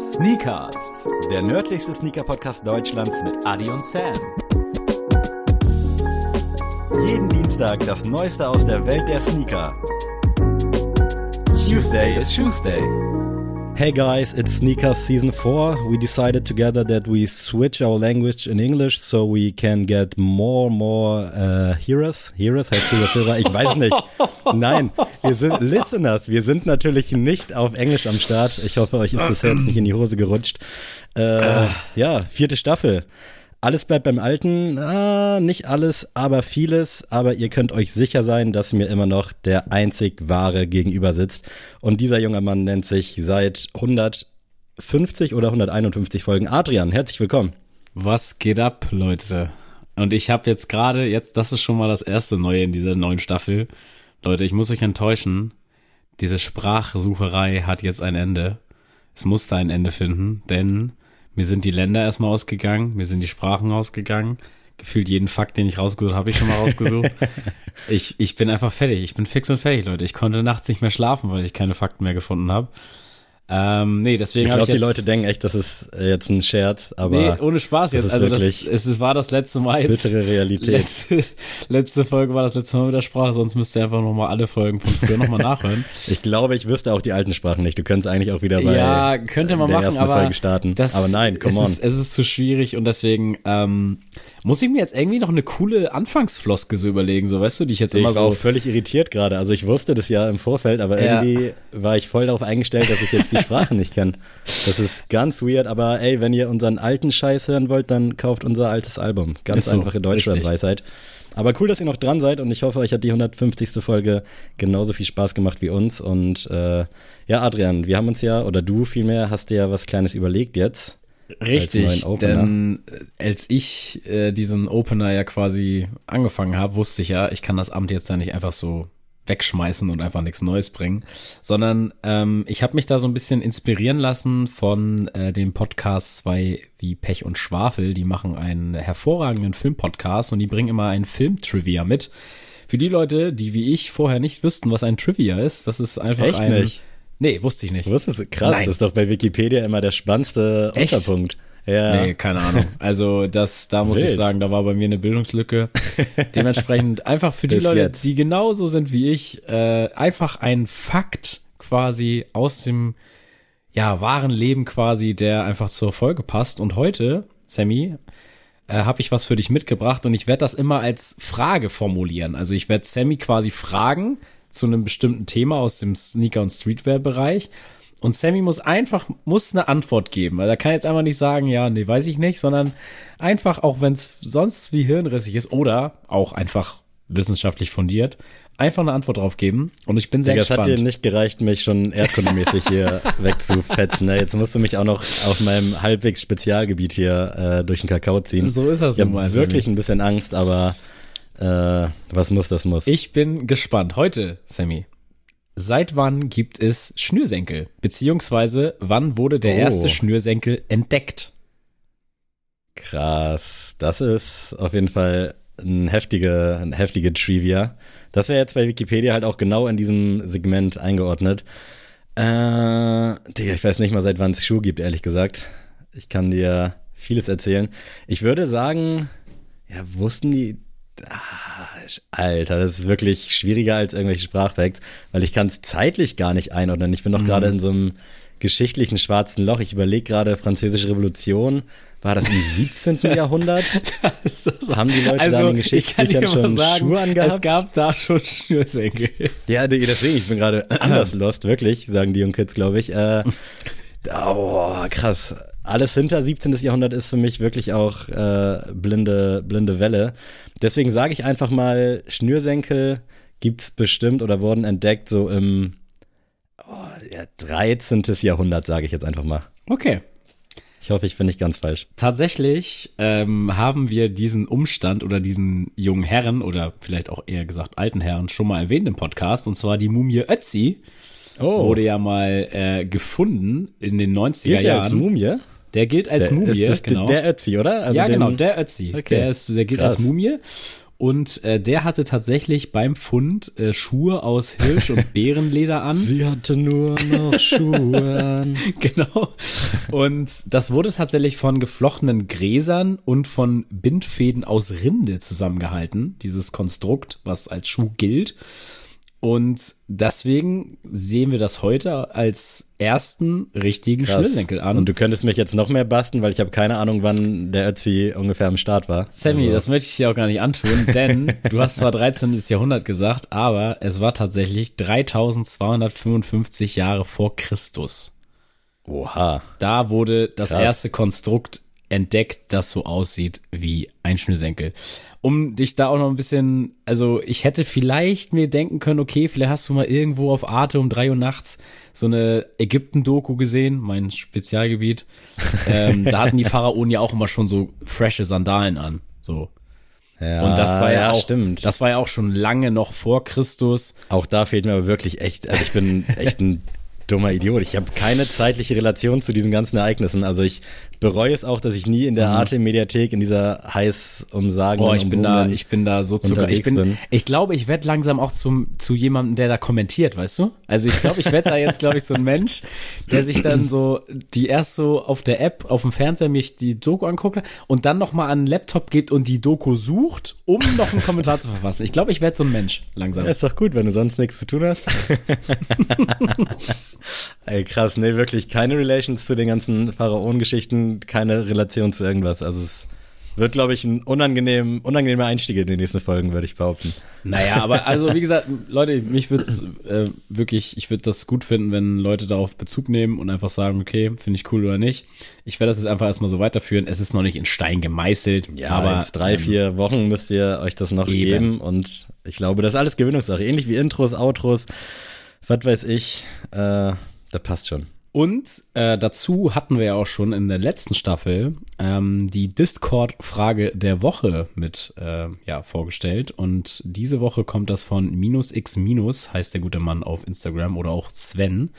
Sneakers, Der nördlichste Sneaker-Podcast Deutschlands mit Adi und Sam. jeden Dienstag das Neueste aus der Welt der Sneaker. Tuesday is Tuesday. Hey guys, it's Sneakers Season 4. We decided together that we switch our language in English so we can get more more uh, hearers. Hearers heißt Hearers Hörer? Ich weiß nicht. Nein, wir sind Listeners. Wir sind natürlich nicht auf Englisch am Start. Ich hoffe, euch ist das Herz nicht in die Hose gerutscht. Äh, ja, vierte Staffel. Alles bleibt beim Alten. Ah, nicht alles, aber vieles. Aber ihr könnt euch sicher sein, dass mir immer noch der einzig wahre gegenüber sitzt. Und dieser junge Mann nennt sich seit 150 oder 151 Folgen Adrian. Herzlich willkommen. Was geht ab, Leute? Und ich habe jetzt gerade, jetzt, das ist schon mal das erste Neue in dieser neuen Staffel. Leute, ich muss euch enttäuschen. Diese Sprachsucherei hat jetzt ein Ende. Es musste ein Ende finden, denn mir sind die Länder erstmal ausgegangen, mir sind die Sprachen ausgegangen. Gefühlt jeden Fakt, den ich rausgesucht habe, habe ich schon mal rausgesucht. ich, ich bin einfach fertig. Ich bin fix und fertig, Leute. Ich konnte nachts nicht mehr schlafen, weil ich keine Fakten mehr gefunden habe. Ähm, nee, deswegen Ich glaube, die Leute denken echt, das ist jetzt ein Scherz, aber Nee, ohne Spaß jetzt. ist Also das, wirklich es, es war das letzte Mal jetzt. bittere Realität. Letzte, letzte Folge war das letzte Mal mit der Sprache, sonst müsst ihr einfach nochmal alle Folgen von früher nochmal nachhören. Ich glaube, ich wüsste auch die alten Sprachen nicht. Du könntest eigentlich auch wieder bei ja, könnte man der machen, ersten aber Folge starten. Das, aber nein, come es on. Ist, es ist zu schwierig und deswegen ähm, muss ich mir jetzt irgendwie noch eine coole Anfangsfloskel so überlegen, so weißt du, die ich jetzt Ich immer war auch so. völlig irritiert gerade. Also ich wusste das ja im Vorfeld, aber Ja. irgendwie war ich voll darauf eingestellt, dass ich jetzt die Sprache nicht kann. Das ist ganz weird, aber ey, wenn ihr unseren alten Scheiß hören wollt, dann kauft unser altes Album. Ganz so, einfache. Deutschlandweisheit. Aber cool, dass ihr noch dran seid und ich hoffe, euch hat die 150. Folge genauso viel Spaß gemacht wie uns. Und äh, ja, Adrian, wir haben uns ja, oder du vielmehr, hast dir ja was Kleines überlegt jetzt. Richtig, denn äh, als ich äh, diesen Opener ja quasi angefangen habe, wusste ich ja, ich kann das Amt jetzt ja nicht einfach so wegschmeißen und einfach nichts Neues bringen, sondern ähm, ich habe mich da so ein bisschen inspirieren lassen von äh, dem Podcast zwei wie Pech und Schwafel. Die machen einen hervorragenden Filmpodcast und die bringen immer einen Film-Trivia mit. Für die Leute, die wie ich vorher nicht wüssten, was ein Trivia ist, das ist einfach Echt ein. nicht? Nee, wusste ich nicht. Du wusstest, krass, Nein. das ist doch bei Wikipedia immer der spannendste Echt? Unterpunkt. Ja. Nee, keine Ahnung. Also das, da muss ich Wild. sagen, da war bei mir eine Bildungslücke. Dementsprechend einfach für die Bis Leute, jetzt. die genauso sind wie ich, äh, einfach ein Fakt quasi aus dem ja wahren Leben quasi, der einfach zur Folge passt. Und heute, Sammy, äh, habe ich was für dich mitgebracht und ich werde das immer als Frage formulieren. Also ich werde Sammy quasi fragen zu einem bestimmten Thema aus dem Sneaker- und Streetwear-Bereich. Und Sammy muss einfach, muss eine Antwort geben, weil er kann jetzt einfach nicht sagen, ja, nee, weiß ich nicht, sondern einfach, auch wenn es sonst wie hirnrissig ist oder auch einfach wissenschaftlich fundiert, einfach eine Antwort drauf geben. Und ich bin sehr Digga, es hat gespannt. dir nicht gereicht, mich schon erdkundemäßig hier wegzufetzen. Ne? Jetzt musst du mich auch noch auf meinem halbwegs Spezialgebiet hier äh, durch den Kakao ziehen. So ist das ich nun mal, habe Sammy. wirklich ein bisschen Angst, aber äh, was muss, das muss. Ich bin gespannt. Heute, Sammy. Seit wann gibt es Schnürsenkel? Beziehungsweise wann wurde der Oh. erste Schnürsenkel entdeckt? Krass. Das ist auf jeden Fall ein heftige, ein heftige Trivia. Das wäre jetzt bei Wikipedia halt auch genau in diesem Segment eingeordnet. Äh, Digga, ich weiß nicht mal, seit wann es Schuhe gibt, ehrlich gesagt. Ich kann dir vieles erzählen. Ich würde sagen, ja, wussten die. Alter, das ist wirklich schwieriger als irgendwelche Sprachfacts, weil ich kann es zeitlich gar nicht einordnen. Ich bin noch gerade in so einem geschichtlichen schwarzen Loch. Ich überlege gerade, Französische Revolution, war das im 17. Jahrhundert? Haben die Leute da in den Geschichtsbüchern schon Schuhe angehabt? Es gab da schon Schnürsenkel. Ja, de- deswegen, ich bin gerade anders lost, wirklich, sagen die jungen Kids, glaube ich. Äh, oh, krass. Alles hinter 17. Jahrhundert ist für mich wirklich auch äh, blinde, blinde Welle. Deswegen sage ich einfach mal, Schnürsenkel gibt's bestimmt oder wurden entdeckt so im oh, ja, 13. Jahrhundert, sage ich jetzt einfach mal. Okay. Ich hoffe, ich bin nicht ganz falsch. Tatsächlich ähm, haben wir diesen Umstand oder diesen jungen Herren oder vielleicht auch eher gesagt alten Herren schon mal erwähnt im Podcast und zwar die Mumie Ötzi Oh, wurde ja mal äh, gefunden in den 90er gilt ja Jahren. als Mumie? Der gilt als Der, Mumie, ist das genau. der Ötzi, oder? Also ja, den- genau, der Ötzi. Okay, Der, ist, der gilt krass. als Mumie. und äh, der hatte tatsächlich beim Fund äh, Schuhe aus Hirsch- und Bärenleder an. Sie hatte nur noch Schuhe an. genau. Und das wurde tatsächlich von geflochtenen Gräsern und von Bindfäden aus Rinde zusammengehalten, dieses Konstrukt, was als Schuh gilt. Und deswegen sehen wir das heute als ersten richtigen Krass. An. Und du könntest mich jetzt noch mehr basten, weil ich habe keine Ahnung, wann der Ötzi ungefähr am Start war. Sammy, Also, das möchte ich dir auch gar nicht antun, denn du hast zwar 13. Jahrhundert gesagt, aber es war tatsächlich 3255 Jahre vor Christus. Oha. Da wurde das Krass. erste Konstrukt entdeckt, das so aussieht wie ein Schnürsenkel. Um dich da auch noch ein bisschen, also ich hätte vielleicht mir denken können, okay, vielleicht hast du mal irgendwo auf Arte um drei Uhr nachts so eine Ägypten-Doku gesehen, mein Spezialgebiet. ähm, da hatten die Pharaonen ja auch immer schon so frische Sandalen an, so. Ja, Und das war ja, auch, stimmt. das war ja auch schon lange noch vor Christus. Auch da fehlt mir aber wirklich echt, also ich bin echt ein dummer Idiot. Ich habe keine zeitliche Relation zu diesen ganzen Ereignissen. Also ich bereue es auch, dass ich nie in der Arte-Mediathek in dieser heiß umsagen Oh, ich bin da, ich bin da so zu, ich bin, bin. ich glaube, ich werde langsam auch zum, zu jemandem, der da kommentiert, weißt du? Also ich glaube, ich werde da jetzt, glaube ich, so ein Mensch, der sich dann so, die erst so auf der App, auf dem Fernseher mich die Doku anguckt und dann nochmal an den Laptop geht und die Doku sucht, um noch einen Kommentar zu verfassen. Ich glaube, ich werde so ein Mensch, langsam. Ja, ist doch gut, wenn du sonst nichts zu tun hast. Ey, krass, nee, wirklich keine Relations zu den ganzen Pharaonen-Geschichten, keine Relation zu irgendwas. Also es wird, glaube ich, ein unangenehm, unangenehmer Einstieg in die nächsten Folgen, würde ich behaupten. Naja, aber also wie gesagt, Leute, mich würde es äh, wirklich, ich würde das gut finden, wenn Leute darauf Bezug nehmen und einfach sagen, okay, finde ich cool oder nicht. Ich werde das jetzt einfach erstmal so weiterführen. Es ist noch nicht in Stein gemeißelt, Ja, aber jetzt drei, ähm, vier Wochen müsst ihr euch das noch Eben. geben und ich glaube, das ist alles Gewöhnungssache. Ähnlich wie Intros, Outros, was weiß ich, äh, das passt schon. Und äh, dazu hatten wir ja auch schon in der letzten Staffel ähm, die Discord-Frage der Woche mit äh, ja, vorgestellt. Und diese Woche kommt das von minus x minus, heißt der gute Mann auf Instagram oder auch Sven.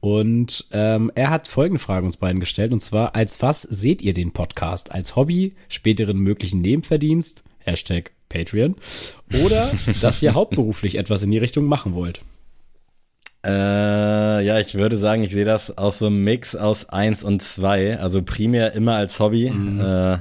Und ähm, er hat folgende Frage uns beiden gestellt. Und zwar, als was seht ihr den Podcast? Als Hobby, späteren möglichen Nebenverdienst, Hashtag Patreon, oder dass ihr hauptberuflich etwas in die Richtung machen wollt? Äh, ja, ich würde sagen, ich sehe das aus so einem Mix aus eins und zwei. Also primär immer als Hobby. Äh,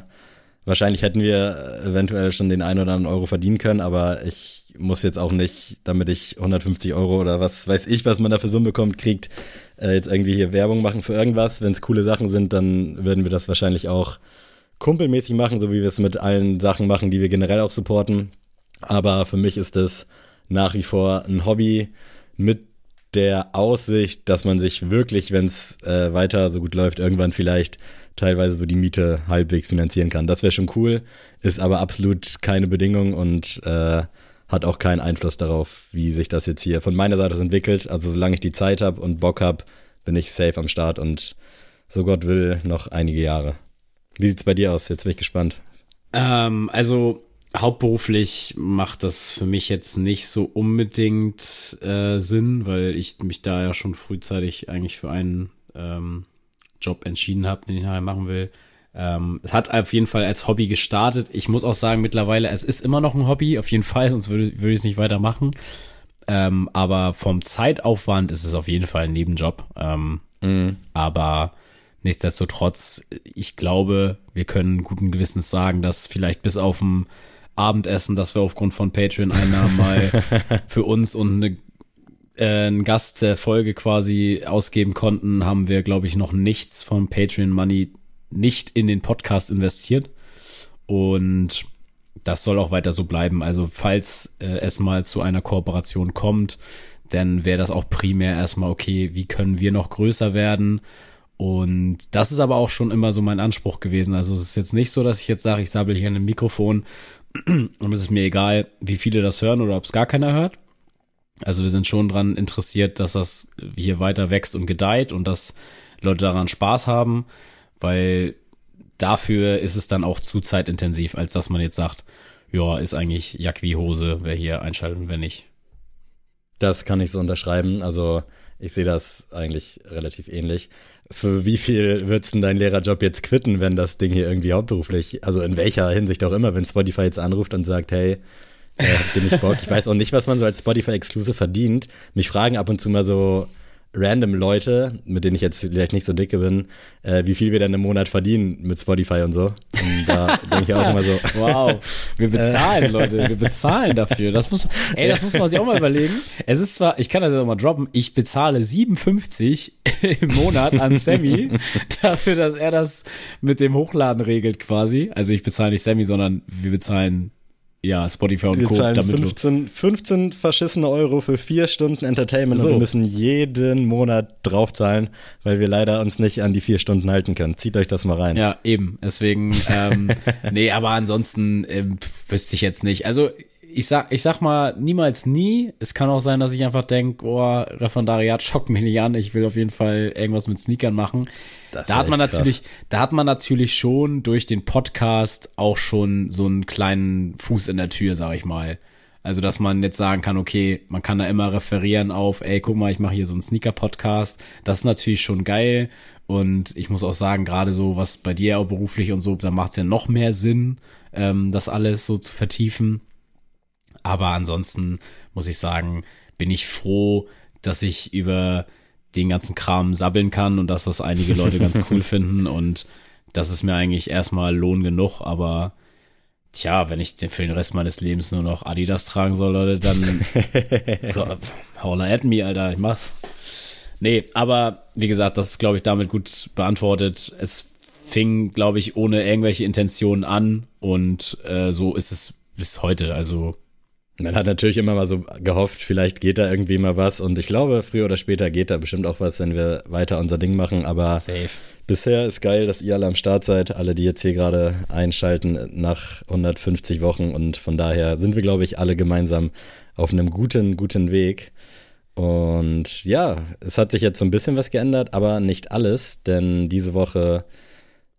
wahrscheinlich hätten wir eventuell schon den einen oder anderen Euro verdienen können, aber ich muss jetzt auch nicht, damit ich 150 Euro oder was weiß ich, was man da für Summe bekommt, kriegt, äh, jetzt irgendwie hier Werbung machen für irgendwas. Wenn es coole Sachen sind, dann würden wir das wahrscheinlich auch kumpelmäßig machen, so wie wir es mit allen Sachen machen, die wir generell auch supporten. Aber für mich ist es nach wie vor ein Hobby mit der Aussicht, dass man sich wirklich, wenn es äh, weiter so gut läuft, irgendwann vielleicht teilweise so die Miete halbwegs finanzieren kann. Das wäre schon cool, ist aber absolut keine Bedingung und äh, hat auch keinen Einfluss darauf, wie sich das jetzt hier von meiner Seite aus entwickelt. Also solange ich die Zeit habe und Bock habe, bin ich safe am Start und so Gott will noch einige Jahre. Wie sieht's bei dir aus? Jetzt bin ich gespannt. Ähm, also hauptberuflich macht das für mich jetzt nicht so unbedingt äh, Sinn, weil ich mich da ja schon frühzeitig eigentlich für einen ähm, Job entschieden habe, den ich nachher machen will. Ähm, es hat auf jeden Fall als Hobby gestartet. Ich muss auch sagen, mittlerweile, es ist immer noch ein Hobby, auf jeden Fall, sonst würde, würde ich es nicht weitermachen. Ähm, aber vom Zeitaufwand ist es auf jeden Fall ein Nebenjob. Ähm, aber nichtsdestotrotz, ich glaube, wir können guten Gewissens sagen, dass vielleicht bis auf ein Abendessen, das wir aufgrund von Patreon-Einnahmen mal für uns und eine äh, einen Gast der Folge quasi ausgeben konnten, haben wir, glaube ich, noch nichts vom Patreon Money nicht in den Podcast investiert. Und das soll auch weiter so bleiben. Also falls äh, es mal zu einer Kooperation kommt, dann wäre das auch primär erstmal okay, wie können wir noch größer werden? Und das ist aber auch schon immer so mein Anspruch gewesen. Also es ist jetzt nicht so, dass ich jetzt sage, ich sabbel hier in ein Mikrofon und es ist mir egal, wie viele das hören oder ob es gar keiner hört. Also wir sind schon dran interessiert, dass das hier weiter wächst und gedeiht und dass Leute daran Spaß haben, weil dafür ist es dann auch zu zeitintensiv, als dass man jetzt sagt, ja, ist eigentlich Jack wie Hose, wer hier einschaltet und wer nicht. Das kann ich so unterschreiben. Also ich sehe das eigentlich relativ ähnlich. Für wie viel würdest du deinen Lehrerjob jetzt quitten, wenn das Ding hier irgendwie hauptberuflich, also in welcher Hinsicht auch immer, wenn Spotify jetzt anruft und sagt, hey, äh, habt ihr nicht Bock? Ich weiß auch nicht, was man so als Spotify-Exclusive verdient. Mich fragen ab und zu mal so random Leute, mit denen ich jetzt vielleicht nicht so dicke bin, äh, wie viel wir denn im Monat verdienen mit Spotify und so. Und da denke ich auch immer so. Wow, wir bezahlen, Leute, wir bezahlen dafür. Das muss, ey, das muss man sich auch mal überlegen. Es ist zwar, ich kann das ja mal droppen, ich bezahle 57 im Monat an Sammy dafür, dass er das mit dem Hochladen regelt quasi. Also ich bezahle nicht Sammy, sondern wir bezahlen ja, Spotify und wir Co. zahlen damit 15, 15 verschissene Euro für vier Stunden Entertainment So. und wir müssen jeden Monat draufzahlen, weil wir leider uns nicht an die vier Stunden halten können. Zieht euch das mal rein. Ja, eben. Deswegen, ähm, nee, aber ansonsten ähm, wüsste ich jetzt nicht. Also ich sag, ich sag mal, niemals nie. Es kann auch sein, dass ich einfach denk, oh, Referendariat schockt mich nicht an. Ich will auf jeden Fall irgendwas mit Sneakern machen. Das da hat man echt krass. natürlich, da hat man natürlich schon durch den Podcast auch schon so einen kleinen Fuß in der Tür, sag ich mal. Also, dass man jetzt sagen kann, okay, man kann da immer referieren auf, ey, guck mal, ich mache hier so einen Sneaker-Podcast. Das ist natürlich schon geil. Und ich muss auch sagen, gerade so, was bei dir auch beruflich und so, da macht es ja noch mehr Sinn, ähm, das alles so zu vertiefen. Aber ansonsten muss ich sagen, bin ich froh, dass ich über den ganzen Kram sabbeln kann und dass das einige Leute ganz cool finden. Und das ist mir eigentlich erstmal Lohn genug, aber tja, wenn ich den- für den Rest meines Lebens nur noch Adidas tragen soll, Leute, dann so, holla at me, Alter, ich mach's. Nee, aber wie gesagt, das ist, glaube ich, damit gut beantwortet. Es fing, glaube ich, ohne irgendwelche Intentionen an und äh, so ist es bis heute. Also Man hat natürlich immer mal so gehofft, vielleicht geht da irgendwie mal was und ich glaube, früher oder später geht da bestimmt auch was, wenn wir weiter unser Ding machen, aber safe. bisher ist geil, dass ihr alle am Start seid, alle, die jetzt hier gerade einschalten nach 150 Wochen und von daher sind wir, glaube ich, alle gemeinsam auf einem guten, guten Weg. Und ja, es hat sich jetzt so ein bisschen was geändert, aber nicht alles, denn diese Woche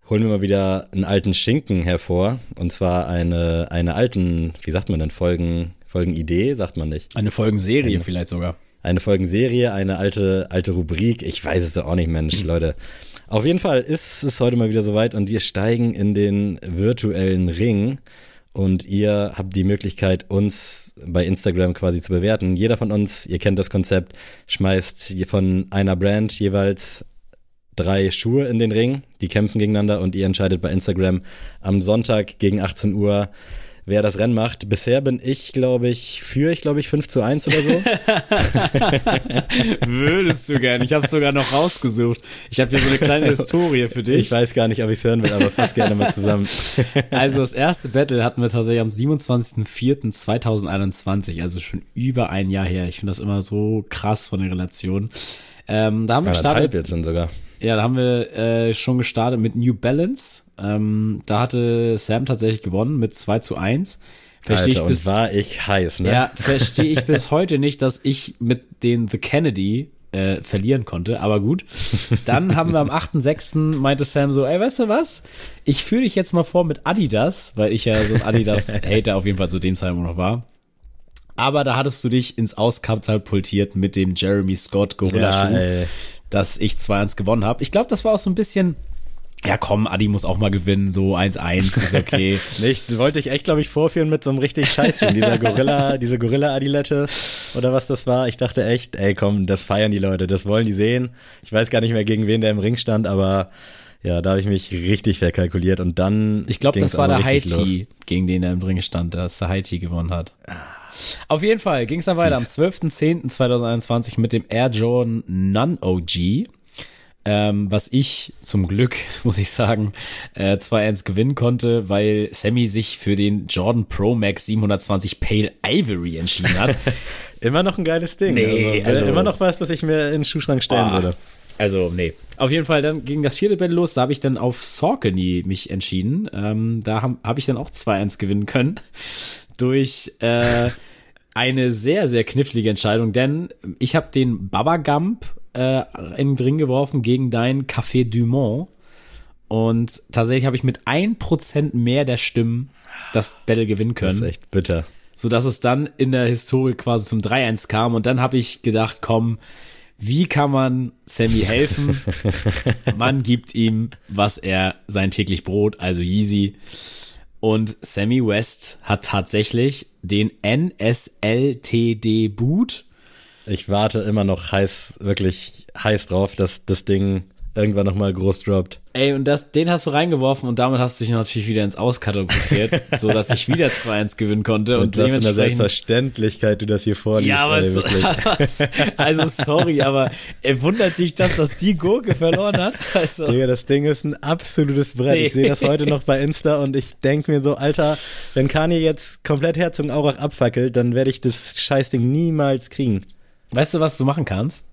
holen wir mal wieder einen alten Schinken hervor. Und zwar eine, eine alten, wie sagt man denn, Folgen, Folgenidee, sagt man nicht. Eine Folgenserie vielleicht sogar. Eine Folgenserie, eine alte, alte Rubrik. Ich weiß es doch auch nicht, Mensch, Leute. Auf jeden Fall ist es heute mal wieder soweit und wir steigen in den virtuellen Ring. Und ihr habt die Möglichkeit, uns bei Instagram quasi zu bewerten. Jeder von uns, ihr kennt das Konzept, schmeißt von einer Brand jeweils drei Schuhe in den Ring, die kämpfen gegeneinander und ihr entscheidet bei Instagram am Sonntag gegen 18 Uhr, wer das Rennen macht. Bisher bin ich, glaube ich, führe ich, glaube ich, 5 zu 1 oder so. Würdest du gern. Ich habe sogar noch rausgesucht. Ich habe hier so eine kleine Historie für Ich dich. weiß gar nicht, ob ich es hören will, aber fass gerne mal zusammen. Also das erste Battle hatten wir tatsächlich am 27.04.2021, also schon über ein Jahr her. Ich finde das immer so krass von den Relationen. Ähm, da haben wir gestartet. jetzt schon sogar. Ja, da haben wir äh, schon gestartet mit New Balance. Ähm, da hatte Sam tatsächlich gewonnen mit 2 zu 1. Verstehe Alter, ich bis war ich heiß, ne? Ja, verstehe ich bis heute nicht, dass ich mit den The Kennedy äh, verlieren konnte, aber gut. Dann haben wir am 8.6. meinte Sam so, ey, weißt du was? Ich führe dich jetzt mal vor mit Adidas, weil ich ja so ein Adidas-Hater auf jeden Fall zu dem Zeitpunkt noch war. Aber da hattest du dich ins Auskatapultiert mit dem Jeremy Scott Ja, Gorilla-Schuh, ey. Dass ich 2-1 gewonnen habe. Ich glaube, das war auch so ein bisschen, ja komm, Adi muss auch mal gewinnen, so 1-1 ist okay. Nicht, wollte ich echt, glaube ich, vorführen mit so einem richtig Scheißschuh. Dieser Gorilla, diese Gorilla-Adilette oder was das war. Ich dachte echt, ey, komm, das feiern die Leute, das wollen die sehen. Ich weiß gar nicht mehr, gegen wen der im Ring stand, aber ja, da habe ich mich richtig verkalkuliert und dann. Ich glaube, das war aber der. Haiti, gegen den er im Ring stand, dass der Haiti gewonnen hat. Auf jeden Fall ging es dann weiter am 12.10.2021 mit dem Air Jordan None OG. Ähm, was ich zum Glück, muss ich sagen, äh, 2-1 gewinnen konnte, weil Sammy sich für den Jordan Pro Max 720 Pale Ivory entschieden hat. Immer noch ein geiles Ding. Nee, also, also- immer noch was, was ich mir in den Schuhschrank stellen Ah. würde. Also, nee. Auf jeden Fall, dann ging das vierte Battle los. Da habe ich dann auf Saucony mich entschieden. Ähm, da habe hab ich dann auch 2-1 gewinnen können. Durch äh, eine sehr, sehr knifflige Entscheidung. Denn ich habe den Baba Gump äh, in den Ring geworfen gegen dein Café Dumont. Und tatsächlich habe ich mit 1% mehr der Stimmen das Battle gewinnen Das ist können. echt bitter. so dass es dann in der Historie quasi zum 3-1 kam und dann habe ich gedacht, komm, wie kann man Sammy helfen? man gibt ihm, was er sein täglich Brot, also Yeezy. Und Sammy West hat tatsächlich den NSLTD Boot. Ich warte immer noch heiß, wirklich heiß drauf, dass das Ding irgendwann nochmal groß droppt. Ey, und das, den hast du reingeworfen und damit hast du dich natürlich wieder ins Auskatapultiert, so dass ich wieder 2-1 gewinnen konnte. Und, und das mit der Selbstverständlichkeit, du das hier vorliest. Ja, aber so, also sorry, aber er wundert dich, dass das die Gurke verloren hat. Also. Digga, das Ding ist ein absolutes Brett. Nee. Ich sehe das heute noch bei Insta und ich denke mir so, Alter, wenn Kanye jetzt komplett Herzog Aurach abfackelt, dann werde ich das Scheißding niemals kriegen. Weißt du, was du machen kannst?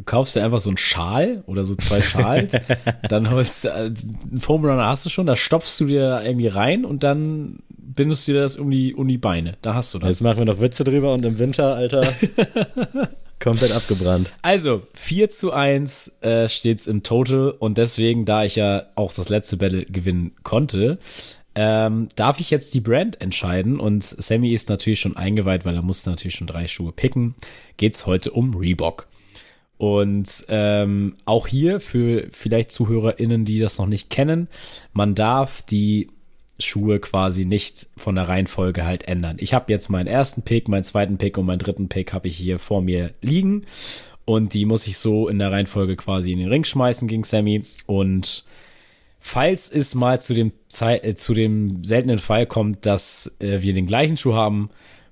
Du kaufst dir einfach so einen Schal oder so zwei Schals, dann hast du äh, einen Foam Runner hast du schon, da stopfst du dir irgendwie rein und dann bindest du dir das um die, um die Beine. Da hast du das. Jetzt machen wir noch Witze drüber und im Winter, Alter, komplett abgebrannt. Also, 4 zu 1 äh, steht's im Total und deswegen, da ich ja auch das letzte Battle gewinnen konnte, ähm, darf ich jetzt die Brand entscheiden und Sammy ist natürlich schon eingeweiht, weil er musste natürlich schon drei Schuhe picken. Geht's heute um Reebok. Und ähm, auch hier für vielleicht ZuhörerInnen, die das noch nicht kennen, man darf die Schuhe quasi nicht von der Reihenfolge halt ändern. Ich habe jetzt meinen ersten Pick, meinen zweiten Pick und meinen dritten Pick habe ich hier vor mir liegen. Und die muss ich so in der Reihenfolge quasi in den Ring schmeißen gegen Sammy. Und falls es mal zu dem, Ze äh, zu dem seltenen Fall kommt, dass äh, wir den gleichen Schuh haben,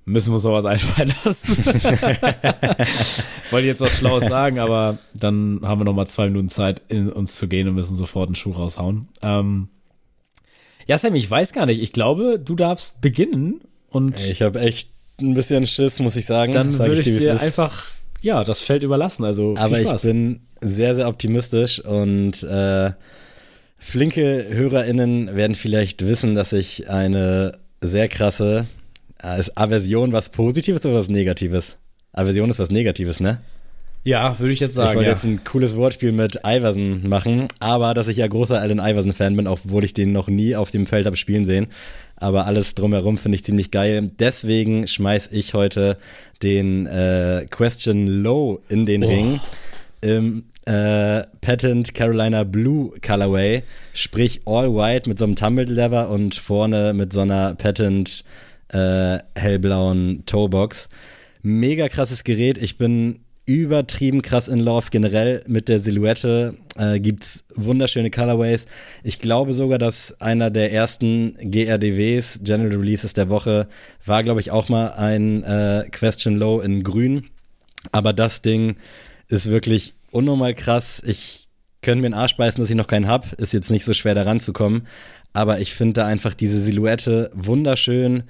müssen wir uns sowas einfallen lassen. Wollte jetzt was Schlaues sagen, aber dann haben wir noch mal zwei Minuten Zeit, in uns zu gehen und müssen sofort einen Schuh raushauen. Ähm ja, Sam, ich weiß gar nicht. Ich glaube, du darfst beginnen und ich habe echt ein bisschen Schiss, muss ich sagen. Dann Sag würde ich, dir, dir einfach ja das Feld überlassen. Also aber ich bin sehr sehr optimistisch und äh, flinke HörerInnen werden vielleicht wissen, dass ich eine sehr krasse ist Aversion was Positives oder was Negatives? Aversion ist was Negatives, ne? Ja, würde ich jetzt sagen. Ich wollte ja. jetzt ein cooles Wortspiel mit Iverson machen, aber dass ich ja großer Allen Iverson-Fan bin, obwohl ich den noch nie auf dem Feld habe spielen sehen. Aber alles drumherum finde ich ziemlich geil. Deswegen schmeiß ich heute den äh, Question Low in den oh. Ring im äh, Patent Carolina Blue Colorway, sprich All White mit so einem Tumbled Leather und vorne mit so einer Patent äh, hellblauen Toebox. Mega krasses Gerät. Ich bin übertrieben krass in Love. Generell mit der Silhouette äh, gibt's wunderschöne Colorways. Ich glaube sogar, dass einer der ersten GRDWs, General Releases der Woche, war, glaube ich, auch mal ein äh, Question Low in grün. Aber das Ding ist wirklich unnormal krass. Ich könnte mir den Arsch beißen, dass ich noch keinen hab. Ist jetzt nicht so schwer da ranzukommen. Aber ich finde da einfach diese Silhouette wunderschön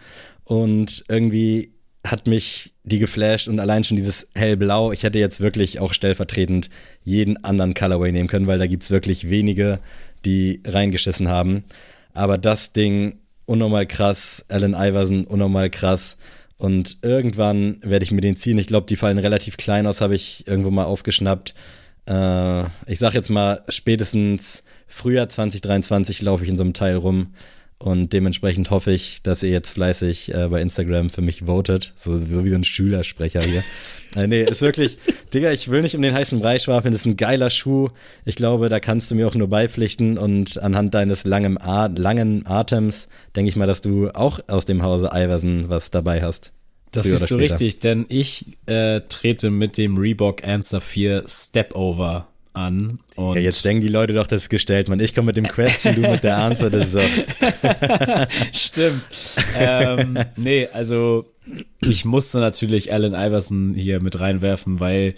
und irgendwie hat mich die geflasht und allein schon dieses hellblau. Ich hätte jetzt wirklich auch stellvertretend jeden anderen Colorway nehmen können, weil da gibt es wirklich wenige, die reingeschissen haben. Aber das Ding, unnormal krass. Allen Iverson, unnormal krass. Und irgendwann werde ich mir den ziehen. Ich glaube, die fallen relativ klein aus, habe ich irgendwo mal aufgeschnappt. Äh, ich sag jetzt mal, spätestens Frühjahr 2023 laufe ich in so einem Teil rum. Und dementsprechend hoffe ich, dass ihr jetzt fleißig äh, bei Instagram für mich votet. So, so wie so ein Schülersprecher hier. äh, nee, ist wirklich, Digga, ich will nicht um den heißen Brei schwafeln. Das ist ein geiler Schuh. Ich glaube, da kannst du mir auch nur beipflichten. Und anhand deines langen, langen Atems denke ich mal, dass du auch aus dem Hause Iverson was dabei hast. Das ist so richtig, denn ich äh, trete mit dem Reebok Answer 4 Step Over an. Ja, jetzt denken die Leute doch, das ist gestellt, man. Ich komme mit dem Question, du mit der Answer, das ist so. Stimmt. ähm, nee, also ich musste natürlich Allen Iverson hier mit reinwerfen, weil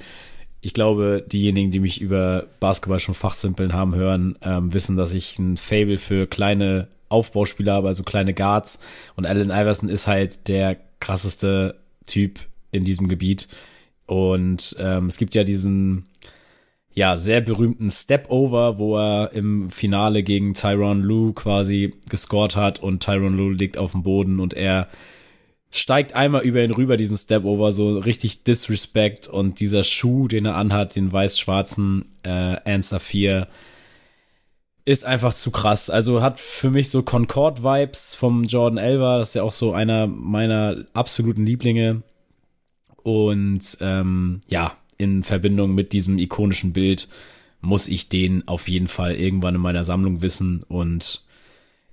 ich glaube, diejenigen, die mich über Basketball schon fachsimpeln haben hören, ähm, wissen, dass ich ein Fable für kleine Aufbauspieler habe, also kleine Guards. Und Allen Iverson ist halt der krasseste Typ in diesem Gebiet. Und ähm, es gibt ja diesen ja sehr berühmten Step-Over, wo er im Finale gegen Tyron Lue quasi gescored hat und Tyron Lue liegt auf dem Boden und er steigt einmal über ihn rüber, diesen Step-Over, so richtig Disrespect und dieser Schuh, den er anhat, den weiß-schwarzen äh, Answer 4, ist einfach zu krass. Also hat für mich so Concord-Vibes vom Jordan Elva. Das ist ja auch so einer meiner absoluten Lieblinge. Und ähm, ja, in Verbindung mit diesem ikonischen Bild muss ich den auf jeden Fall irgendwann in meiner Sammlung wissen. Und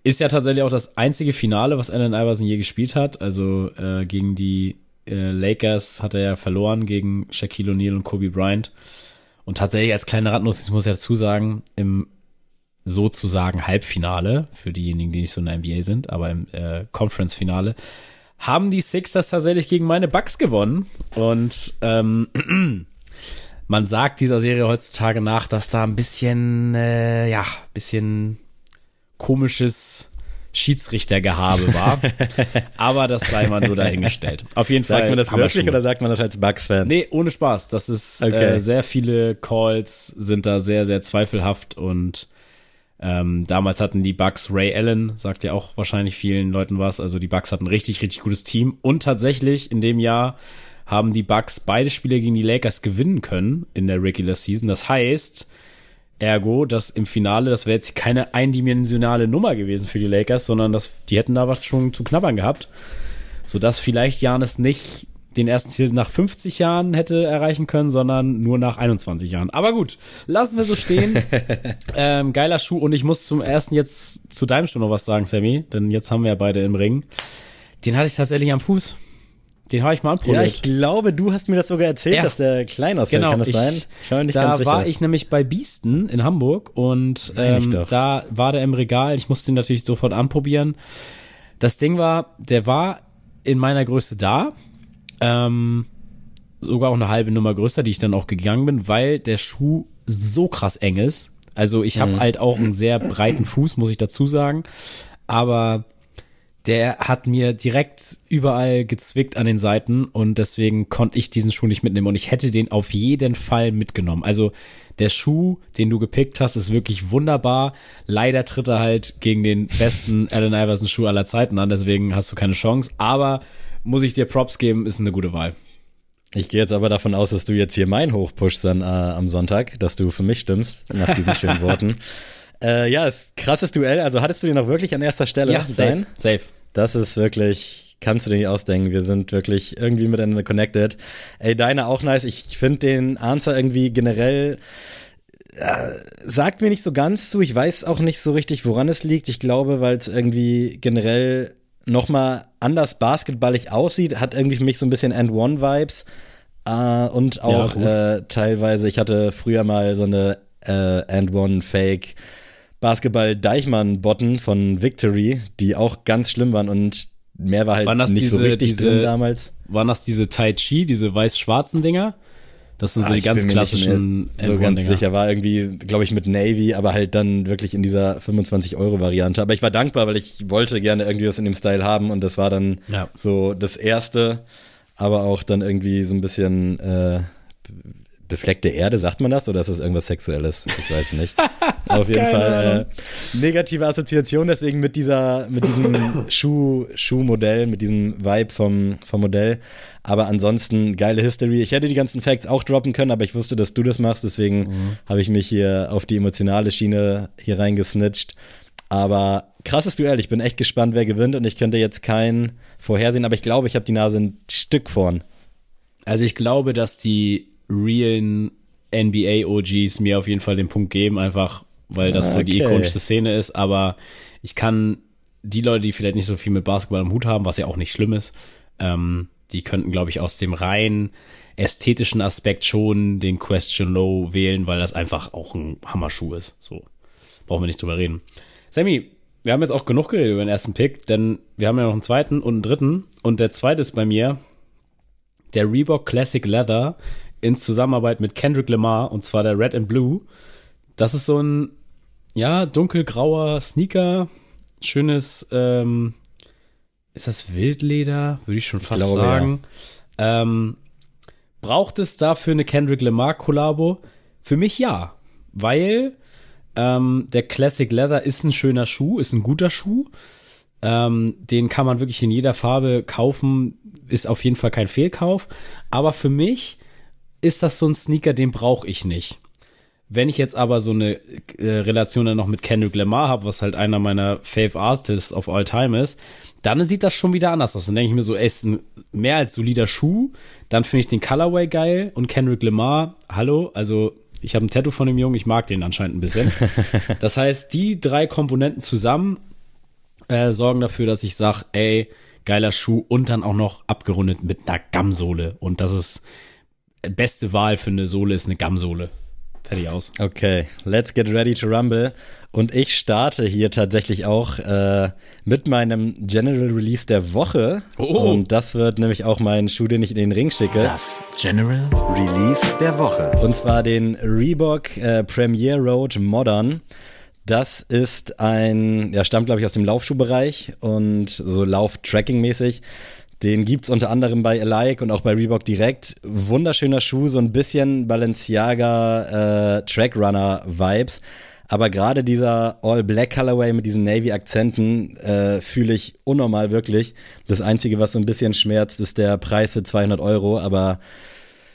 ist ja tatsächlich auch das einzige Finale, was Allen Iverson je gespielt hat. Also äh, gegen die äh, Lakers hat er ja verloren gegen Shaquille O'Neal und Kobe Bryant. Und tatsächlich als kleine Randnuss, ich muss ja dazu sagen, im sozusagen Halbfinale, für diejenigen, die nicht so in der NBA sind, aber im äh, Conference-Finale, haben die Sixers tatsächlich gegen meine Bucks gewonnen. Und ähm, man sagt dieser Serie heutzutage nach, dass da ein bisschen, äh, ja, bisschen komisches Schiedsrichtergehabe war. Aber das sei mal nur dahingestellt. Auf jeden Fall. Sagt man das wirklich oder sagt man das als Bucks-Fan? Nee, ohne Spaß. Das ist okay. äh, sehr viele Calls sind da sehr, sehr zweifelhaft und ähm, damals hatten die Bucks Ray Allen, sagt ja auch wahrscheinlich vielen Leuten was. Also die Bucks hatten ein richtig, richtig gutes Team. Und tatsächlich in dem Jahr haben die Bucks beide Spiele gegen die Lakers gewinnen können in der Regular Season. Das heißt, ergo, dass im Finale, das wäre jetzt keine eindimensionale Nummer gewesen für die Lakers, sondern das, die hätten da was schon zu knabbern gehabt. Sodass vielleicht Janis nicht den ersten Ziel nach 50 Jahren hätte erreichen können, sondern nur nach 21 Jahren. Aber gut, lassen wir so stehen. ähm, geiler Schuh und ich muss zum ersten jetzt zu deinem Schuh noch was sagen, Sammy, denn jetzt haben wir ja beide im Ring. Den hatte ich tatsächlich am Fuß. Den habe ich mal anprobiert. Ja, ich glaube, du hast mir das sogar erzählt, ja. dass der klein ausfällt. Genau, Kann das ich, sein? Ich war nicht da ganz sicher. war ich nämlich bei Biesten in Hamburg und ähm, da war der im Regal. Ich musste ihn natürlich sofort anprobieren. Das Ding war, der war in meiner Größe da, ähm, sogar auch eine halbe Nummer größer, die ich dann auch gegangen bin, weil der Schuh so krass eng ist. Also ich habe mhm. halt auch einen sehr breiten Fuß, muss ich dazu sagen. Aber der hat mir direkt überall gezwickt an den Seiten und deswegen konnte ich diesen Schuh nicht mitnehmen und ich hätte den auf jeden Fall mitgenommen. Also der Schuh, den du gepickt hast, ist wirklich wunderbar. Leider tritt er halt gegen den besten Allen Iverson Schuh aller Zeiten an, deswegen hast du keine Chance. Aber muss ich dir Props geben, ist eine gute Wahl. Ich gehe jetzt aber davon aus, dass du jetzt hier mein hochpushst dann äh, am Sonntag, dass du für mich stimmst, nach diesen schönen Worten. Äh, ja, ist krasses Duell. Also hattest du den noch wirklich an erster Stelle ja, sein? Safe, safe. Das ist wirklich, kannst du dir nicht ausdenken. Wir sind wirklich irgendwie miteinander connected. Ey, deine auch nice. Ich finde den Answer irgendwie generell äh, sagt mir nicht so ganz zu. Ich weiß auch nicht so richtig, woran es liegt. Ich glaube, weil es irgendwie generell nochmal anders basketballig aussieht, hat irgendwie für mich so ein bisschen End-One-Vibes. Äh, und auch ja, äh, teilweise, ich hatte früher mal so eine äh, End-One-Fake Basketball-Deichmann-Botten von Victory, die auch ganz schlimm waren und mehr war halt nicht diese, so richtig diese, drin damals. Waren das diese Tai Chi, diese weiß-schwarzen Dinger? Das sind so ah, die ganz klassischen. so ganz sicher war irgendwie, glaube ich, mit Navy, aber halt dann wirklich in dieser 25 Euro Variante. Aber ich war dankbar, weil ich wollte gerne irgendwie was in dem Style haben und das war dann ja. so das erste, aber auch dann irgendwie so ein bisschen äh, befleckte Erde, sagt man das oder ist das irgendwas Sexuelles? Ich weiß nicht. Auf jeden Fall äh, negative Assoziation deswegen mit dieser, mit diesem Schuh, Schuhmodell, mit diesem Vibe vom, vom Modell. Aber ansonsten geile History. Ich hätte die ganzen Facts auch droppen können, aber ich wusste, dass du das machst, deswegen mhm. habe ich mich hier auf die emotionale Schiene hier reingesnitcht. Aber krasses Duell. Ich bin echt gespannt, wer gewinnt und ich könnte jetzt keinen vorhersehen, aber ich glaube, ich habe die Nase ein Stück vorn. Also ich glaube, dass die realen NBA-OGs mir auf jeden Fall den Punkt geben, einfach weil das okay. so die ikonischste Szene ist. Aber ich kann die Leute, die vielleicht nicht so viel mit Basketball am Hut haben, was ja auch nicht schlimm ist, ähm, die könnten, glaube ich, aus dem rein ästhetischen Aspekt schon den Question Low wählen, weil das einfach auch ein Hammerschuh ist. So. Brauchen wir nicht drüber reden. Sammy, wir haben jetzt auch genug geredet über den ersten Pick, denn wir haben ja noch einen zweiten und einen dritten. Und der zweite ist bei mir der Reebok Classic Leather in Zusammenarbeit mit Kendrick Lamar und zwar der Red and Blue. Das ist so ein, ja, dunkelgrauer Sneaker. Schönes, ähm, ist das Wildleder? Würde ich schon fast ich glaube, sagen. Ja. Ähm, braucht es dafür eine Kendrick Lamar Kollabo? Für mich ja, weil ähm, der Classic Leather ist ein schöner Schuh, ist ein guter Schuh. Ähm, den kann man wirklich in jeder Farbe kaufen, ist auf jeden Fall kein Fehlkauf. Aber für mich ist das so ein Sneaker, den brauche ich nicht. Wenn ich jetzt aber so eine äh, Relation dann noch mit Kendrick Lamar habe, was halt einer meiner Fave Artists of all time ist, dann sieht das schon wieder anders aus. Dann denke ich mir so, ey, ist ein mehr als solider Schuh. Dann finde ich den Colorway geil und Kendrick Lamar, hallo, also ich habe ein Tattoo von dem Jungen, ich mag den anscheinend ein bisschen. das heißt, die drei Komponenten zusammen äh, sorgen dafür, dass ich sag, ey, geiler Schuh und dann auch noch abgerundet mit einer Gamsohle. Und das ist beste Wahl für eine Sohle ist eine Gamsohle. Fertig aus. Okay, let's get ready to rumble. Und ich starte hier tatsächlich auch äh, mit meinem General Release der Woche. Oh. Und das wird nämlich auch mein Schuh, den ich in den Ring schicke. Das General Release der Woche. Und zwar den Reebok äh, Premier Road Modern. Das ist ein, ja, stammt glaube ich aus dem Laufschuhbereich und so Lauf-Tracking-mäßig. Den gibt's unter anderem bei Alike und auch bei Reebok direkt. Wunderschöner Schuh, so ein bisschen Balenciaga äh, Trackrunner Vibes. Aber gerade dieser All-Black Colorway mit diesen Navy-Akzenten äh, fühle ich unnormal wirklich. Das Einzige, was so ein bisschen schmerzt, ist der Preis für 200 Euro. Aber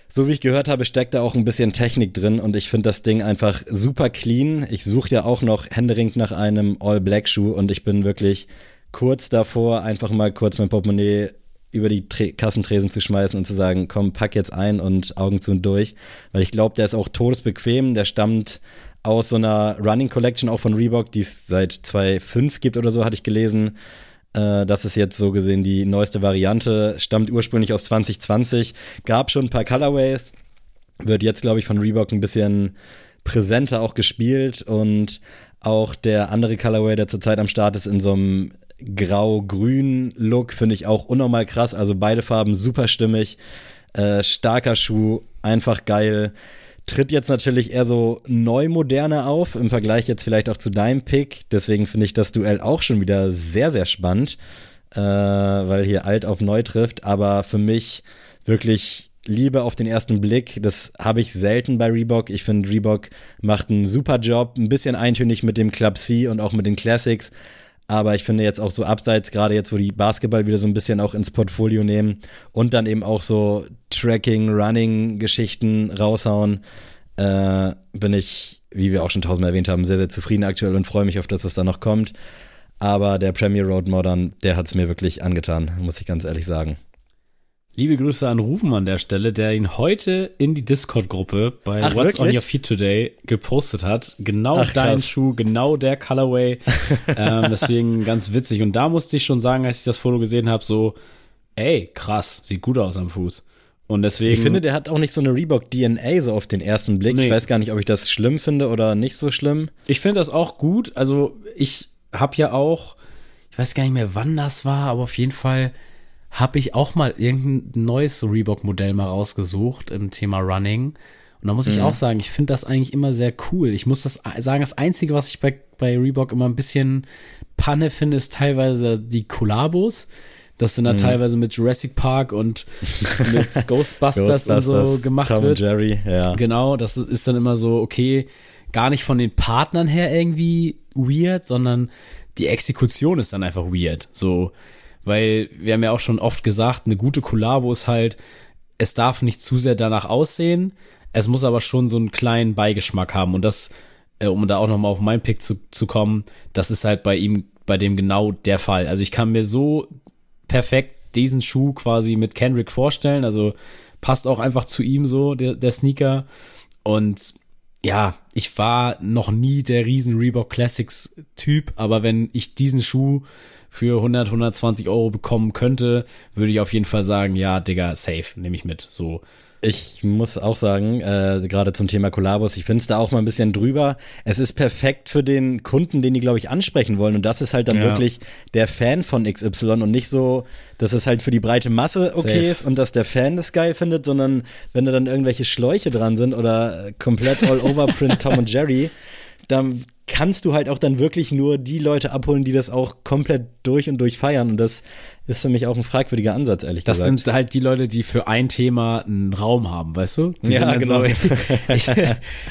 so wie ich gehört habe, steckt da auch ein bisschen Technik drin und ich finde das Ding einfach super clean. Ich suche ja auch noch händeringend nach einem All-Black-Schuh und ich bin wirklich kurz davor, einfach mal kurz mein Portemonnaie über die Tre Kassentresen zu schmeißen und zu sagen, komm, pack jetzt ein und Augen zu und durch. Weil ich glaube, der ist auch todesbequem. Der stammt aus so einer Running Collection auch von Reebok, die es seit 2005 gibt oder so, hatte ich gelesen. Äh, das ist jetzt so gesehen die neueste Variante, stammt ursprünglich aus 2020, gab schon ein paar Colorways, wird jetzt, glaube ich, von Reebok ein bisschen präsenter auch gespielt und auch der andere Colorway, der zurzeit am Start ist, in so einem grau-grün Look, finde ich auch unnormal krass. Also beide Farben super stimmig, äh, starker Schuh, einfach geil tritt jetzt natürlich eher so neu moderner auf, im Vergleich jetzt vielleicht auch zu deinem Pick. Deswegen finde ich das Duell auch schon wieder sehr, sehr spannend, äh, weil hier alt auf neu trifft. Aber für mich wirklich Liebe auf den ersten Blick. Das habe ich selten bei Reebok. Ich finde, Reebok macht einen super Job, ein bisschen eintönig mit dem Club C und auch mit den Classics. Aber ich finde jetzt auch so abseits, gerade jetzt, wo die Basketball wieder so ein bisschen auch ins Portfolio nehmen und dann eben auch so Tracking, Running-Geschichten raushauen, äh, bin ich, wie wir auch schon tausendmal erwähnt haben, sehr, sehr zufrieden aktuell und freue mich auf das, was da noch kommt. Aber der Premier Road Modern, der hat es mir wirklich angetan, muss ich ganz ehrlich sagen. Liebe Grüße an Rufen an der Stelle, der ihn heute in die Discord-Gruppe bei Ach, What's wirklich? on Your Feet Today gepostet hat. Genau Ach, dein krass. Schuh, genau der Colorway. ähm, deswegen ganz witzig. Und da musste ich schon sagen, als ich das Foto gesehen habe, so, ey, krass, sieht gut aus am Fuß. Und deswegen. Ich finde, der hat auch nicht so eine Reebok-DNA so auf den ersten Blick. Nee. Ich weiß gar nicht, ob ich das schlimm finde oder nicht so schlimm. Ich finde das auch gut. Also ich habe ja auch, ich weiß gar nicht mehr, wann das war, aber auf jeden Fall habe ich auch mal irgendein neues Reebok-Modell mal rausgesucht im Thema Running. Und da muss ich auch sagen, ich finde das eigentlich immer sehr cool. Ich muss das sagen, das Einzige, was ich bei, bei Reebok immer ein bisschen Panne finde, ist teilweise die Kollabos. Das dann da teilweise mit Jurassic Park und mit Ghostbusters, und so gemacht Tom wird. Jerry, ja. Genau, das ist dann immer so, okay, gar nicht von den Partnern her irgendwie weird, sondern die Exekution ist dann einfach weird. So, weil wir haben ja auch schon oft gesagt, eine gute Kollabo ist halt, es darf nicht zu sehr danach aussehen, es muss aber schon so einen kleinen Beigeschmack haben und das, äh, um da auch nochmal auf meinen Pick zu, zu kommen, das ist halt bei ihm, bei dem genau der Fall. Also ich kann mir so perfekt diesen Schuh quasi mit Kendrick vorstellen. Also passt auch einfach zu ihm so, der, der Sneaker. Und ja, ich war noch nie der riesen Reebok Classics Typ, aber wenn ich diesen Schuh für 100, 120 Euro bekommen könnte, würde ich auf jeden Fall sagen, ja, Digga, safe, nehme ich mit. So, Ich muss auch sagen, äh, gerade zum Thema Kollabos, ich finde es da auch mal ein bisschen drüber. Es ist perfekt für den Kunden, den die, glaube ich, ansprechen wollen. Und das ist halt dann Ja. wirklich der Fan von XY und nicht so, dass es halt für die breite Masse okay Safe. ist und dass der Fan das geil findet, sondern wenn da dann irgendwelche Schläuche dran sind oder komplett All-Over-Print Tom und Jerry, dann kannst du halt auch dann wirklich nur die Leute abholen, die das auch komplett durch und durch feiern. Und das ist für mich auch ein fragwürdiger Ansatz, ehrlich das gesagt. sind halt die Leute, die für ein Thema einen Raum haben, weißt du? Die Ja, dann genau. So, ich,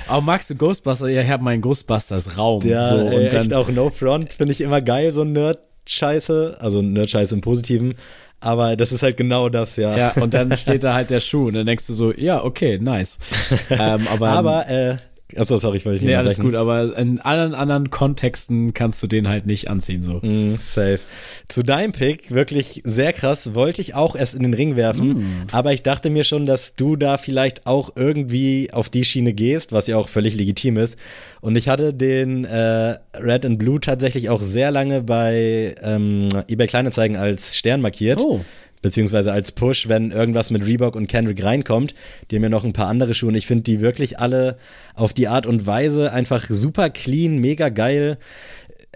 auch magst du Ghostbusters? Ja, ich habe meinen Ghostbusters Raum. Ja, so, und dann, echt auch No Front finde ich immer geil, so Nerd-Scheiße. Also Nerd-Scheiße im Positiven. Aber das ist halt genau das, ja. Ja, und dann steht da halt der Schuh und dann denkst du so, ja, okay, nice. ähm, aber Aber äh, Achso, sorry, ich wollte nicht Nee, alles gut, aber in allen anderen Kontexten kannst du den halt nicht anziehen, so. Mm, safe. Zu deinem Pick, wirklich sehr krass, wollte ich auch erst in den Ring werfen, mm. aber ich dachte mir schon, dass du da vielleicht auch irgendwie auf die Schiene gehst, was ja auch völlig legitim ist. Und ich hatte den äh, Red and Blue tatsächlich auch sehr lange bei ähm, eBay Kleinanzeigen als Stern markiert. Oh beziehungsweise als Push, wenn irgendwas mit Reebok und Kendrick reinkommt. Die haben ja noch ein paar andere Schuhe und ich finde die wirklich alle auf die Art und Weise einfach super clean, mega geil.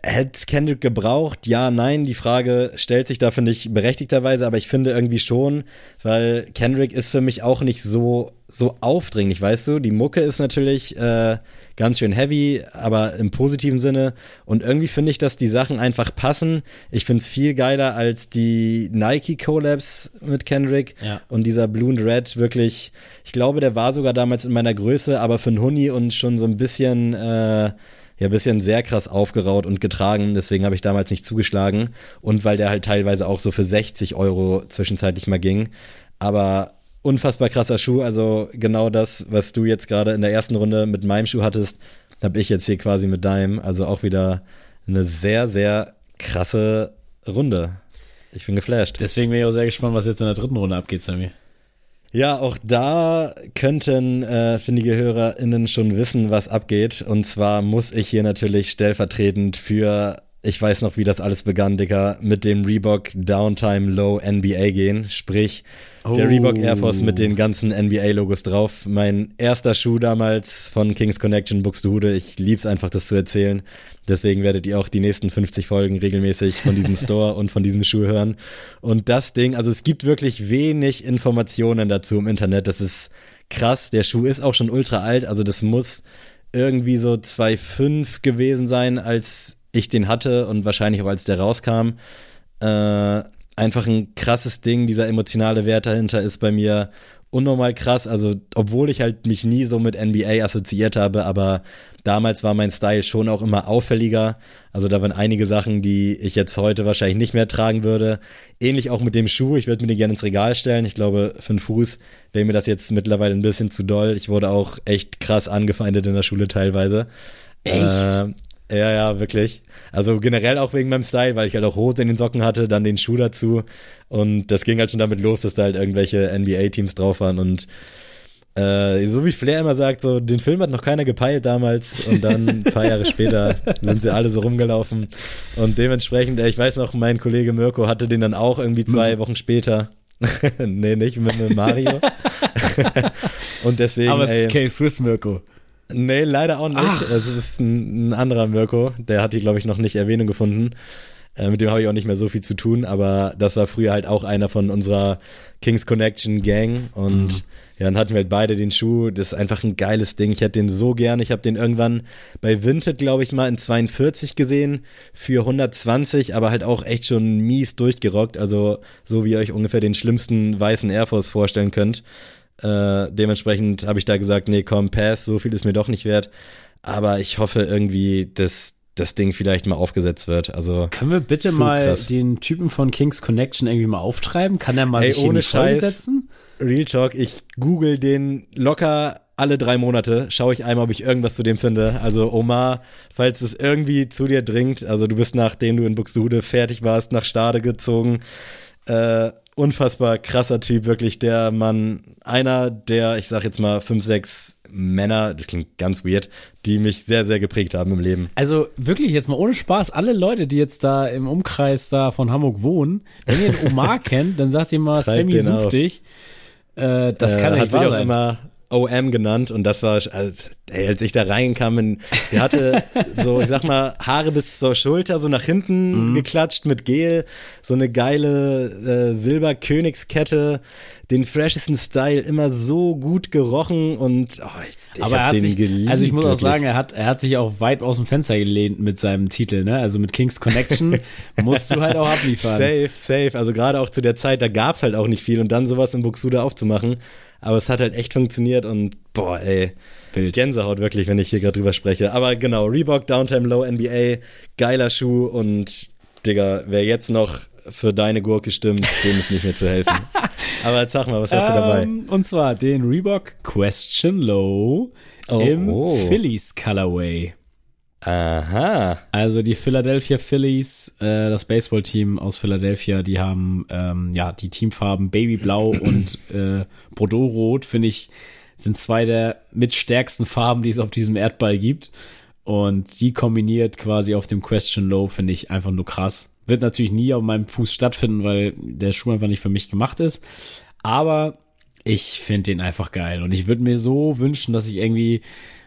Hätte Kendrick gebraucht? Ja, nein. Die Frage stellt sich da, finde ich, berechtigterweise, aber ich finde irgendwie schon, weil Kendrick ist für mich auch nicht so, so aufdringlich, weißt du? Die Mucke ist natürlich äh, ganz schön heavy, aber im positiven Sinne. Und irgendwie finde ich, dass die Sachen einfach passen. Ich finde es viel geiler als die Nike Collabs mit Kendrick ja. und dieser Blue and Red wirklich. Ich glaube, der war sogar damals in meiner Größe, aber für einen Huni und schon so ein bisschen, äh, ja, bisschen sehr krass aufgeraut und getragen. Deswegen habe ich damals nicht zugeschlagen. Und weil der halt teilweise auch so für 60 Euro zwischenzeitlich mal ging. Aber unfassbar krasser Schuh. Also genau das, was du jetzt gerade in der ersten Runde mit meinem Schuh hattest, habe ich jetzt hier quasi mit deinem. Also auch wieder eine sehr, sehr krasse Runde. Ich bin geflasht. Deswegen bin ich auch sehr gespannt, was jetzt in der dritten Runde abgeht, Sammy. Ja, auch da könnten äh, findige HörerInnen schon wissen, was abgeht. Und zwar muss ich hier natürlich stellvertretend für ich weiß noch, wie das alles begann, Dicker, mit dem Reebok Downtime Low NBA gehen. Sprich, oh. der Reebok Air Force mit den ganzen NBA-Logos drauf. Mein erster Schuh damals von Kings Connection Buxtehude. Ich lieb's einfach, das zu erzählen. Deswegen werdet ihr auch die nächsten 50 Folgen regelmäßig von diesem Store und von diesem Schuh hören. Und das Ding, also es gibt wirklich wenig Informationen dazu im Internet. Das ist krass. Der Schuh ist auch schon ultra alt. Also das muss irgendwie so 2,5 gewesen sein, als ich den hatte und wahrscheinlich auch als der rauskam. Äh, einfach ein krasses Ding. Dieser emotionale Wert dahinter ist bei mir unnormal krass. Also, obwohl ich halt mich nie so mit NBA assoziiert habe, aber damals war mein Style schon auch immer auffälliger. Also, da waren einige Sachen, die ich jetzt heute wahrscheinlich nicht mehr tragen würde. Ähnlich auch mit dem Schuh. Ich würde mir den gerne ins Regal stellen. Ich glaube, für einen Fuß wäre mir das jetzt mittlerweile ein bisschen zu doll. Ich wurde auch echt krass angefeindet in der Schule teilweise. Echt? Äh, ja, ja, wirklich. Also generell auch wegen meinem Style, weil ich halt auch Hose in den Socken hatte, dann den Schuh dazu. Und das ging halt schon damit los, dass da halt irgendwelche NBA-Teams drauf waren. Und äh, so wie Flair immer sagt, so den Film hat noch keiner gepeilt damals. Und dann ein paar Jahre später sind sie alle so rumgelaufen. Und dementsprechend, ich weiß noch, mein Kollege Mirko hatte den dann auch irgendwie zwei mhm. Wochen später. nee, nicht mit, mit Mario. und deswegen. Aber es ist ey, Swiss Mirko. Nee, leider auch nicht. Ach. Es ist ein, ein anderer Mirko. Der hat die, glaube ich, noch nicht Erwähnung gefunden. Äh, mit dem habe ich auch nicht mehr so viel zu tun, aber das war früher halt auch einer von unserer Kings Connection Gang. Und mhm. ja, dann hatten wir halt beide den Schuh. Das ist einfach ein geiles Ding. Ich hätte den so gern. Ich habe den irgendwann bei Vinted, glaube ich, mal in 42 gesehen für 120, aber halt auch echt schon mies durchgerockt. Also so wie ihr euch ungefähr den schlimmsten weißen Air Force vorstellen könnt. Äh, dementsprechend habe ich da gesagt, nee, komm, pass, so viel ist mir doch nicht wert. Aber ich hoffe irgendwie, dass das Ding vielleicht mal aufgesetzt wird. Also können wir bitte mal krass. den Typen von Kings Connection irgendwie mal auftreiben? Kann der mal Ey, sich ohne in die Scheiß, setzen? Real Talk, ich google den locker alle drei Monate, schaue ich einmal, ob ich irgendwas zu dem finde. Also Omar, falls es irgendwie zu dir dringt, also du bist nachdem du in Buxtehude fertig warst, nach Stade gezogen. Äh, unfassbar krasser Typ, wirklich der Mann, einer der, ich sag jetzt mal, fünf, sechs Männer, das klingt ganz weird, die mich sehr, sehr geprägt haben im Leben. Also wirklich jetzt mal ohne Spaß, alle Leute, die jetzt da im Umkreis da von Hamburg wohnen, wenn ihr den Omar kennt, dann sagt ihr mal, Sammy sucht dich. Äh, das äh, kann nicht wahr sein. Immer OM genannt und das war, als, ey, als ich da reinkam, in, der hatte so, ich sag mal, Haare bis zur Schulter, so nach hinten mhm. geklatscht mit Gel, so eine geile äh, Silberkönigskette, den freshesten Style, immer so gut gerochen und oh, ich, ich Aber er hat den sich, geliebt. Also ich muss wirklich. auch sagen, er hat, er hat sich auch weit aus dem Fenster gelehnt mit seinem Titel, ne? Also mit King's Connection musst du halt auch abliefern. Safe, safe. Also gerade auch zu der Zeit, da gab's halt auch nicht viel und dann sowas in Buxude aufzumachen, aber es hat halt echt funktioniert und boah, ey. Bild. Gänsehaut wirklich, wenn ich hier gerade drüber spreche. Aber genau, Reebok Downtime Low NBA, geiler Schuh und Digga, wer jetzt noch für deine Gurke stimmt, dem ist nicht mehr zu helfen. Aber jetzt sag mal, was hast du dabei? Ähm, und zwar den Reebok Question Low Oh, im oh. Phillies Colorway. Aha. Also die Philadelphia Phillies, äh, das Baseballteam aus Philadelphia, die haben ähm, ja die Teamfarben Babyblau und äh, Bordeaux-Rot, finde ich, sind zwei der mit stärksten Farben, die es auf diesem Erdball gibt. Und die kombiniert quasi auf dem Question Low, finde ich einfach nur krass. Wird natürlich nie auf meinem Fuß stattfinden, weil der Schuh einfach nicht für mich gemacht ist. Aber ich finde den einfach geil. Und ich würde mir so wünschen, dass ich irgendwie,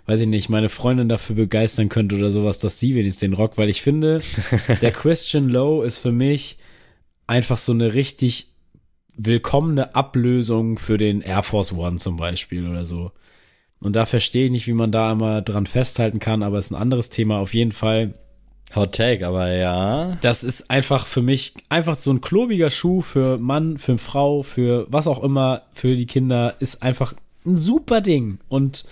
weiß ich nicht, meine Freundin dafür begeistern könnte oder sowas, dass sie wenigstens den Rock, weil ich finde, der Christian Low ist für mich einfach so eine richtig willkommene Ablösung für den Air Force One zum Beispiel oder so. Und da verstehe ich nicht, wie man da immer dran festhalten kann, aber ist ein anderes Thema auf jeden Fall. Hot Take, aber ja. Das ist einfach für mich einfach so ein klobiger Schuh für Mann, für Frau, für was auch immer, für die Kinder, ist einfach ein super Ding und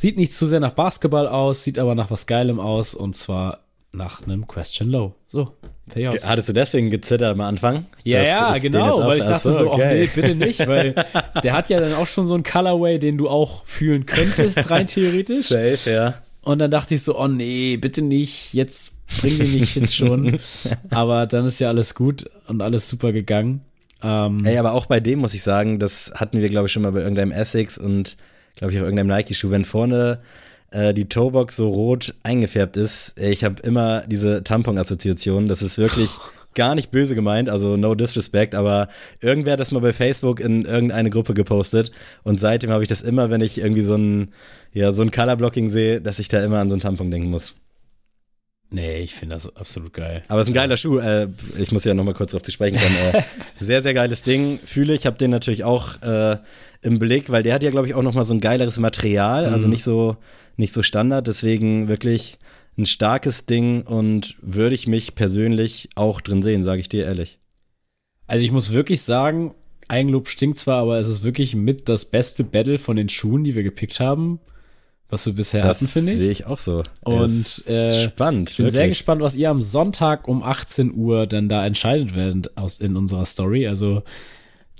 sieht nicht zu sehr nach Basketball aus, sieht aber nach was Geilem aus und zwar nach einem Question Low. So, fertig aus. Hattest du deswegen gezittert am Anfang? Ja, ja, genau, weil ich dachte Ach so, oh okay. nee, bitte nicht, weil der hat ja dann auch schon so ein Colorway, den du auch fühlen könntest, rein theoretisch. Safe, ja. Und dann dachte ich so, oh nee, bitte nicht, jetzt bring den nicht jetzt schon. Aber dann ist ja alles gut und alles super gegangen. Ähm, Ey, aber auch bei dem muss ich sagen, das hatten wir, glaube ich, schon mal bei irgendeinem Essex und, glaube ich, auch irgendeinem Nike-Schuh. Wenn vorne äh, die Toebox so rot eingefärbt ist, ey, ich habe immer diese Tampon-Assoziation. Das ist wirklich gar nicht böse gemeint, also no disrespect, aber irgendwer hat das mal bei Facebook in irgendeine Gruppe gepostet und seitdem habe ich das immer, wenn ich irgendwie so ein, ja, so ein Colorblocking sehe, dass ich da immer an so einen Tampon denken muss. nee, ich finde das absolut geil. Aber es ist ein geiler Schuh. Äh, ich muss ja noch mal kurz drauf zu sprechen kommen. Äh, sehr, sehr geiles Ding. Fühle ich. Habe den natürlich auch äh, im Blick, weil der hat ja, glaube ich, auch noch mal so ein geileres Material. Also Mhm. nicht so, nicht so Standard. Deswegen wirklich ein starkes Ding und würde ich mich persönlich auch drin sehen, sage ich dir ehrlich. Also ich muss wirklich sagen, Eigenlob stinkt zwar, aber es ist wirklich mit das beste Battle von den Schuhen, die wir gepickt haben, was wir bisher Das hatten, finde ich. sehe ich auch so. Und, äh, spannend. Ich bin sehr wirklich. gespannt, was ihr am Sonntag um 18 Uhr dann da entscheidet werdet aus in unserer Story. Also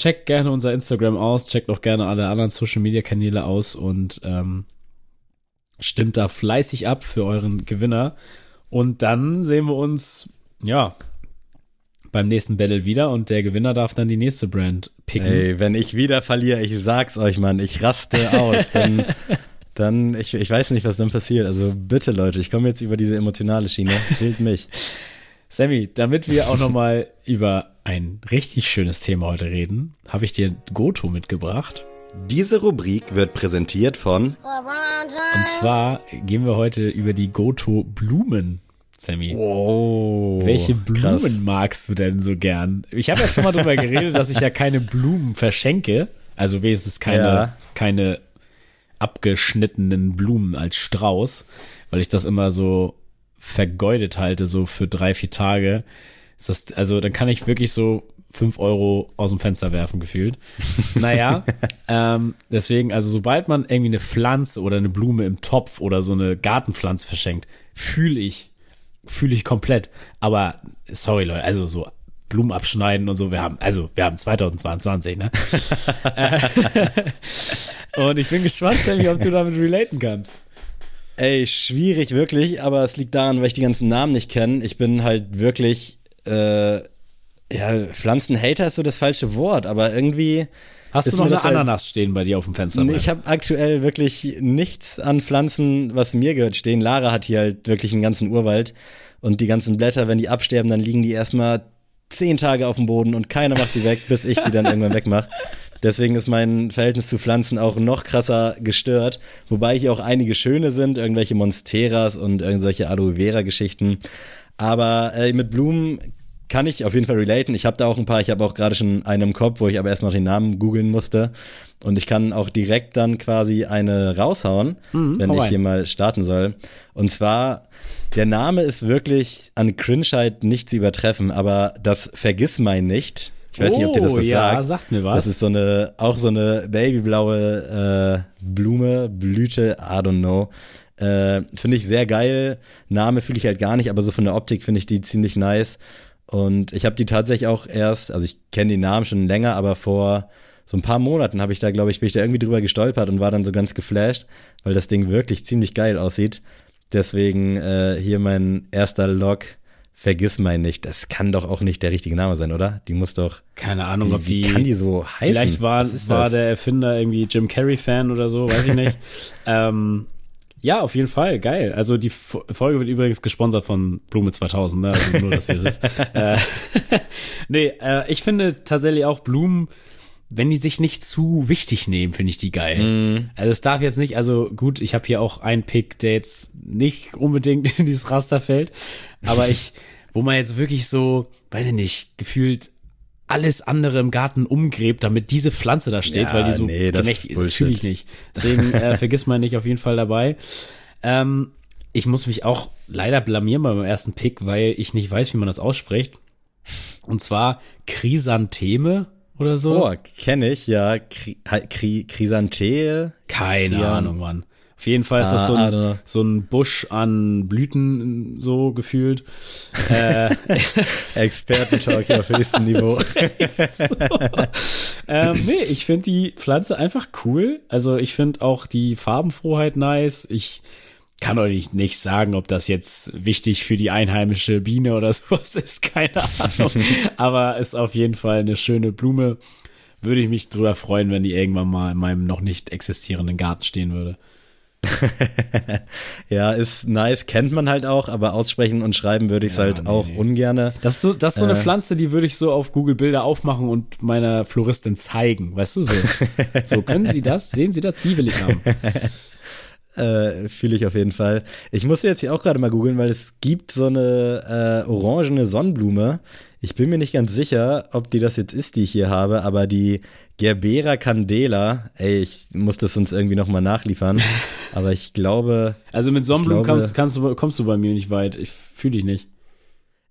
checkt gerne unser Instagram aus, checkt auch gerne alle anderen Social Media Kanäle aus und ähm, stimmt da fleißig ab für euren Gewinner. Und dann sehen wir uns, ja, beim nächsten Battle wieder und der Gewinner darf dann die nächste Brand picken. Ey, wenn ich wieder verliere, ich sag's euch, Mann, ich raste aus. Dann, dann ich, ich weiß nicht, was dann passiert. Also bitte, Leute, ich komme jetzt über diese emotionale Schiene. Fehlt mich. Sammy, damit wir auch nochmal über ein richtig schönes Thema heute reden, habe ich dir Goto mitgebracht. Diese Rubrik wird präsentiert von Und zwar gehen wir heute über die Goto Blumen, Sammy. Oh, Welche Blumen krass. magst du denn so gern? Ich habe ja schon mal drüber geredet, dass ich ja keine Blumen verschenke. Also wenigstens keine, Ja. keine abgeschnittenen Blumen als Strauß, weil ich das immer so vergeudet halte, so für drei, vier Tage. Ist das, also dann kann ich wirklich so fünf Euro aus dem Fenster werfen, gefühlt. Naja, ähm, deswegen, also sobald man irgendwie eine Pflanze oder eine Blume im Topf oder so eine Gartenpflanze verschenkt, fühle ich, fühle ich komplett. Aber sorry Leute, also so Blumen abschneiden und so, wir haben, also wir haben 2022, ne? Äh, und ich bin gespannt, Sammy, ob du damit relaten kannst. Ey, schwierig wirklich, aber es liegt daran, weil ich die ganzen Namen nicht kenne. Ich bin halt wirklich, äh, ja, Pflanzenhater ist so das falsche Wort, aber irgendwie. Hast du noch eine halt- Ananas stehen bei dir auf dem Fenster? Ich habe aktuell wirklich nichts an Pflanzen, was mir gehört, stehen. Lara hat hier halt wirklich einen ganzen Urwald und die ganzen Blätter, wenn die absterben, dann liegen die erstmal zehn Tage auf dem Boden und keiner macht sie weg, bis ich die dann irgendwann wegmache. Deswegen ist mein Verhältnis zu Pflanzen auch noch krasser gestört, wobei hier auch einige schöne sind, irgendwelche Monsteras und irgendwelche Aloe Vera Geschichten. Aber äh, mit Blumen kann ich auf jeden Fall relaten. Ich habe da auch ein paar. Ich habe auch gerade schon einen im Kopf, wo ich aber erstmal den Namen googeln musste. Und ich kann auch direkt dann quasi eine raushauen, wenn hau ich rein. hier mal starten soll. Und zwar, der Name ist wirklich an Cringeheit nicht zu übertreffen, aber das Vergissmein nicht. Ich weiß nicht, ob dir das Oh, was ja, sagt. sagt mir was. Das ist so eine, auch so eine babyblaue äh, Blume, Blüte, I don't know. Äh, finde ich sehr geil. Name fühle ich halt gar nicht, aber so von der Optik finde ich die ziemlich nice. Und ich habe die tatsächlich auch erst, also ich kenne die Namen schon länger, aber vor so ein paar Monaten habe ich da, glaube ich, bin ich da irgendwie drüber gestolpert und war dann so ganz geflasht, weil das Ding wirklich ziemlich geil aussieht. Deswegen äh, hier mein erster Log. Vergiss mein nicht. Das kann doch auch nicht der richtige Name sein, oder? Die muss doch. Keine Ahnung, ob wie die. kann die so heißen? Vielleicht war, war das? der Erfinder irgendwie Jim Carrey-Fan oder so, weiß ich nicht. ähm, ja, auf jeden Fall, geil. Also die Fo- Folge wird übrigens gesponsert von Blume 2000, ne? Also nur, dass ihr das. äh, nee, äh, ich finde tatsächlich auch Blumen, wenn die sich nicht zu wichtig nehmen, finde ich die geil. Mhm. Also es darf jetzt nicht, also gut, ich habe hier auch einen Pick, der jetzt nicht unbedingt in dieses Raster fällt, aber ich, wo man jetzt wirklich so, weiß ich nicht, gefühlt alles andere im Garten umgräbt, damit diese Pflanze da steht, Ja, weil die so nee, das gemächtig ist fühle ich nicht. Deswegen äh, vergiss mal nicht auf jeden Fall dabei. Ähm, ich muss mich auch leider blamieren beim ersten Pick, weil ich nicht weiß, wie man das ausspricht. Und zwar Chrysantheme oder so. Oh, kenne ich, ja. Kri Chrysanthee. Keine Ahnung, Mann. Auf jeden Fall ist das Ah, so ein, so ein Busch an Blüten so gefühlt. äh, Expertentalk auf höchstem Niveau. so. ähm, nee, ich finde die Pflanze einfach cool. Also ich finde auch die Farbenfroheit nice. Ich kann euch nicht sagen, ob das jetzt wichtig für die einheimische Biene oder sowas ist. Keine Ahnung. Aber ist auf jeden Fall eine schöne Blume. Würde ich mich drüber freuen, wenn die irgendwann mal in meinem noch nicht existierenden Garten stehen würde. Ja, ist nice, kennt man halt auch, aber aussprechen und schreiben würde ich es Ja, halt nee, auch nee. ungerne. Das ist so, das ist so eine Äh. Pflanze, die würde ich so auf Google Bilder aufmachen und meiner Floristin zeigen. Weißt du so? So, können Sie das? Sehen Sie das? Die will ich haben. Äh, Fühle ich auf jeden Fall. Ich musste jetzt hier auch gerade mal googeln, weil es gibt so eine äh, orangene Sonnenblume. Ich bin mir nicht ganz sicher, ob die das jetzt ist, die ich hier habe, aber die Gerbera candela, ey, ich muss das uns irgendwie nochmal nachliefern, aber ich glaube, Also mit Sonnenblumen glaube- kannst, kannst du, kommst du bei mir nicht weit. Ich fühle dich nicht.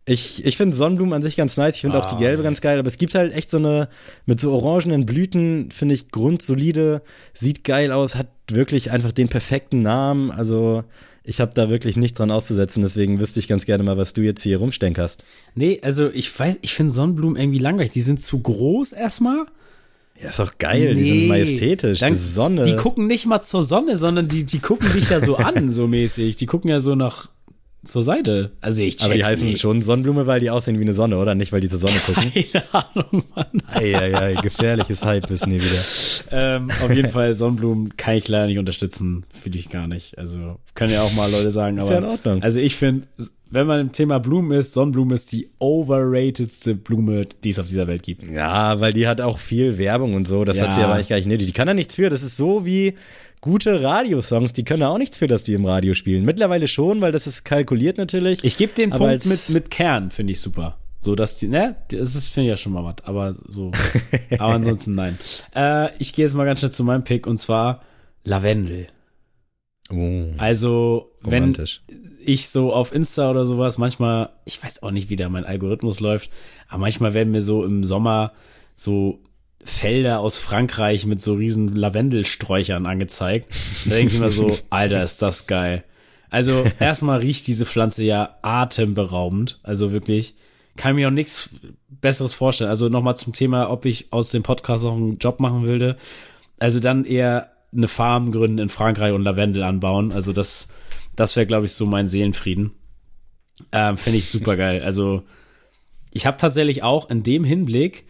Ich, ich finde Sonnenblumen an sich ganz nice. Ich finde auch die Ah, gelbe ganz geil. Aber es gibt halt echt so eine, mit so orangenen Blüten, finde ich grundsolide, sieht geil aus, hat wirklich einfach den perfekten Namen. Also ich habe da wirklich nichts dran auszusetzen. Deswegen wüsste ich ganz gerne mal, was du jetzt hier rumstenkerst. Nee, also ich weiß, ich finde Sonnenblumen irgendwie langweilig. Die sind zu groß erstmal. Ja, ist doch geil. Die Nee. sind majestätisch. Dann- die Sonne. Die gucken nicht mal zur Sonne, sondern die, die gucken dich ja so an, so mäßig. Die gucken ja so nach zur Seite. Also ich check's aber die heißen nicht. schon Sonnenblume, weil die aussehen wie eine Sonne, oder? Nicht, weil die zur Sonne gucken. Keine Ahnung, Mann. Eieiei, gefährliches Halbwissen hier wieder. Ähm, auf jeden Fall, Sonnenblumen kann ich leider nicht unterstützen. Fühle ich gar nicht. Also, können ja auch mal Leute sagen, Ist aber. ja in Ordnung. Also, ich finde, wenn man im Thema Blumen ist, Sonnenblume ist die overratedste Blume, die es auf dieser Welt gibt. Ja, weil die hat auch viel Werbung und so. Das Ja. hat sie aber eigentlich gar nicht nötig. Die kann da nichts für. Das ist so wie gute Radiosongs. Die können da auch nichts für, dass die im Radio spielen. Mittlerweile schon, weil das ist kalkuliert natürlich. Ich gebe den Punkt mit, mit Kern, finde ich super. So, dass die, ne, das ist, finde ich ja schon mal was, aber so. aber ansonsten nein. Äh, ich gehe jetzt mal ganz schnell zu meinem Pick und zwar Lavendel. Oh, Also, wenn, ich so auf Insta oder sowas manchmal, ich weiß auch nicht, wie da mein Algorithmus läuft, aber manchmal werden mir so im Sommer so Felder aus Frankreich mit so riesen Lavendelsträuchern angezeigt. Da denke ich mir so, Alter, ist das geil. Also erstmal riecht diese Pflanze ja atemberaubend. Also wirklich, kann mir auch nichts Besseres vorstellen. Also nochmal zum Thema, ob ich aus dem Podcast auch einen Job machen würde. Also dann eher eine Farm gründen in Frankreich und Lavendel anbauen. Also das, das wäre, glaube ich, so mein Seelenfrieden. Ähm, Finde ich super geil. Also ich habe tatsächlich auch in dem Hinblick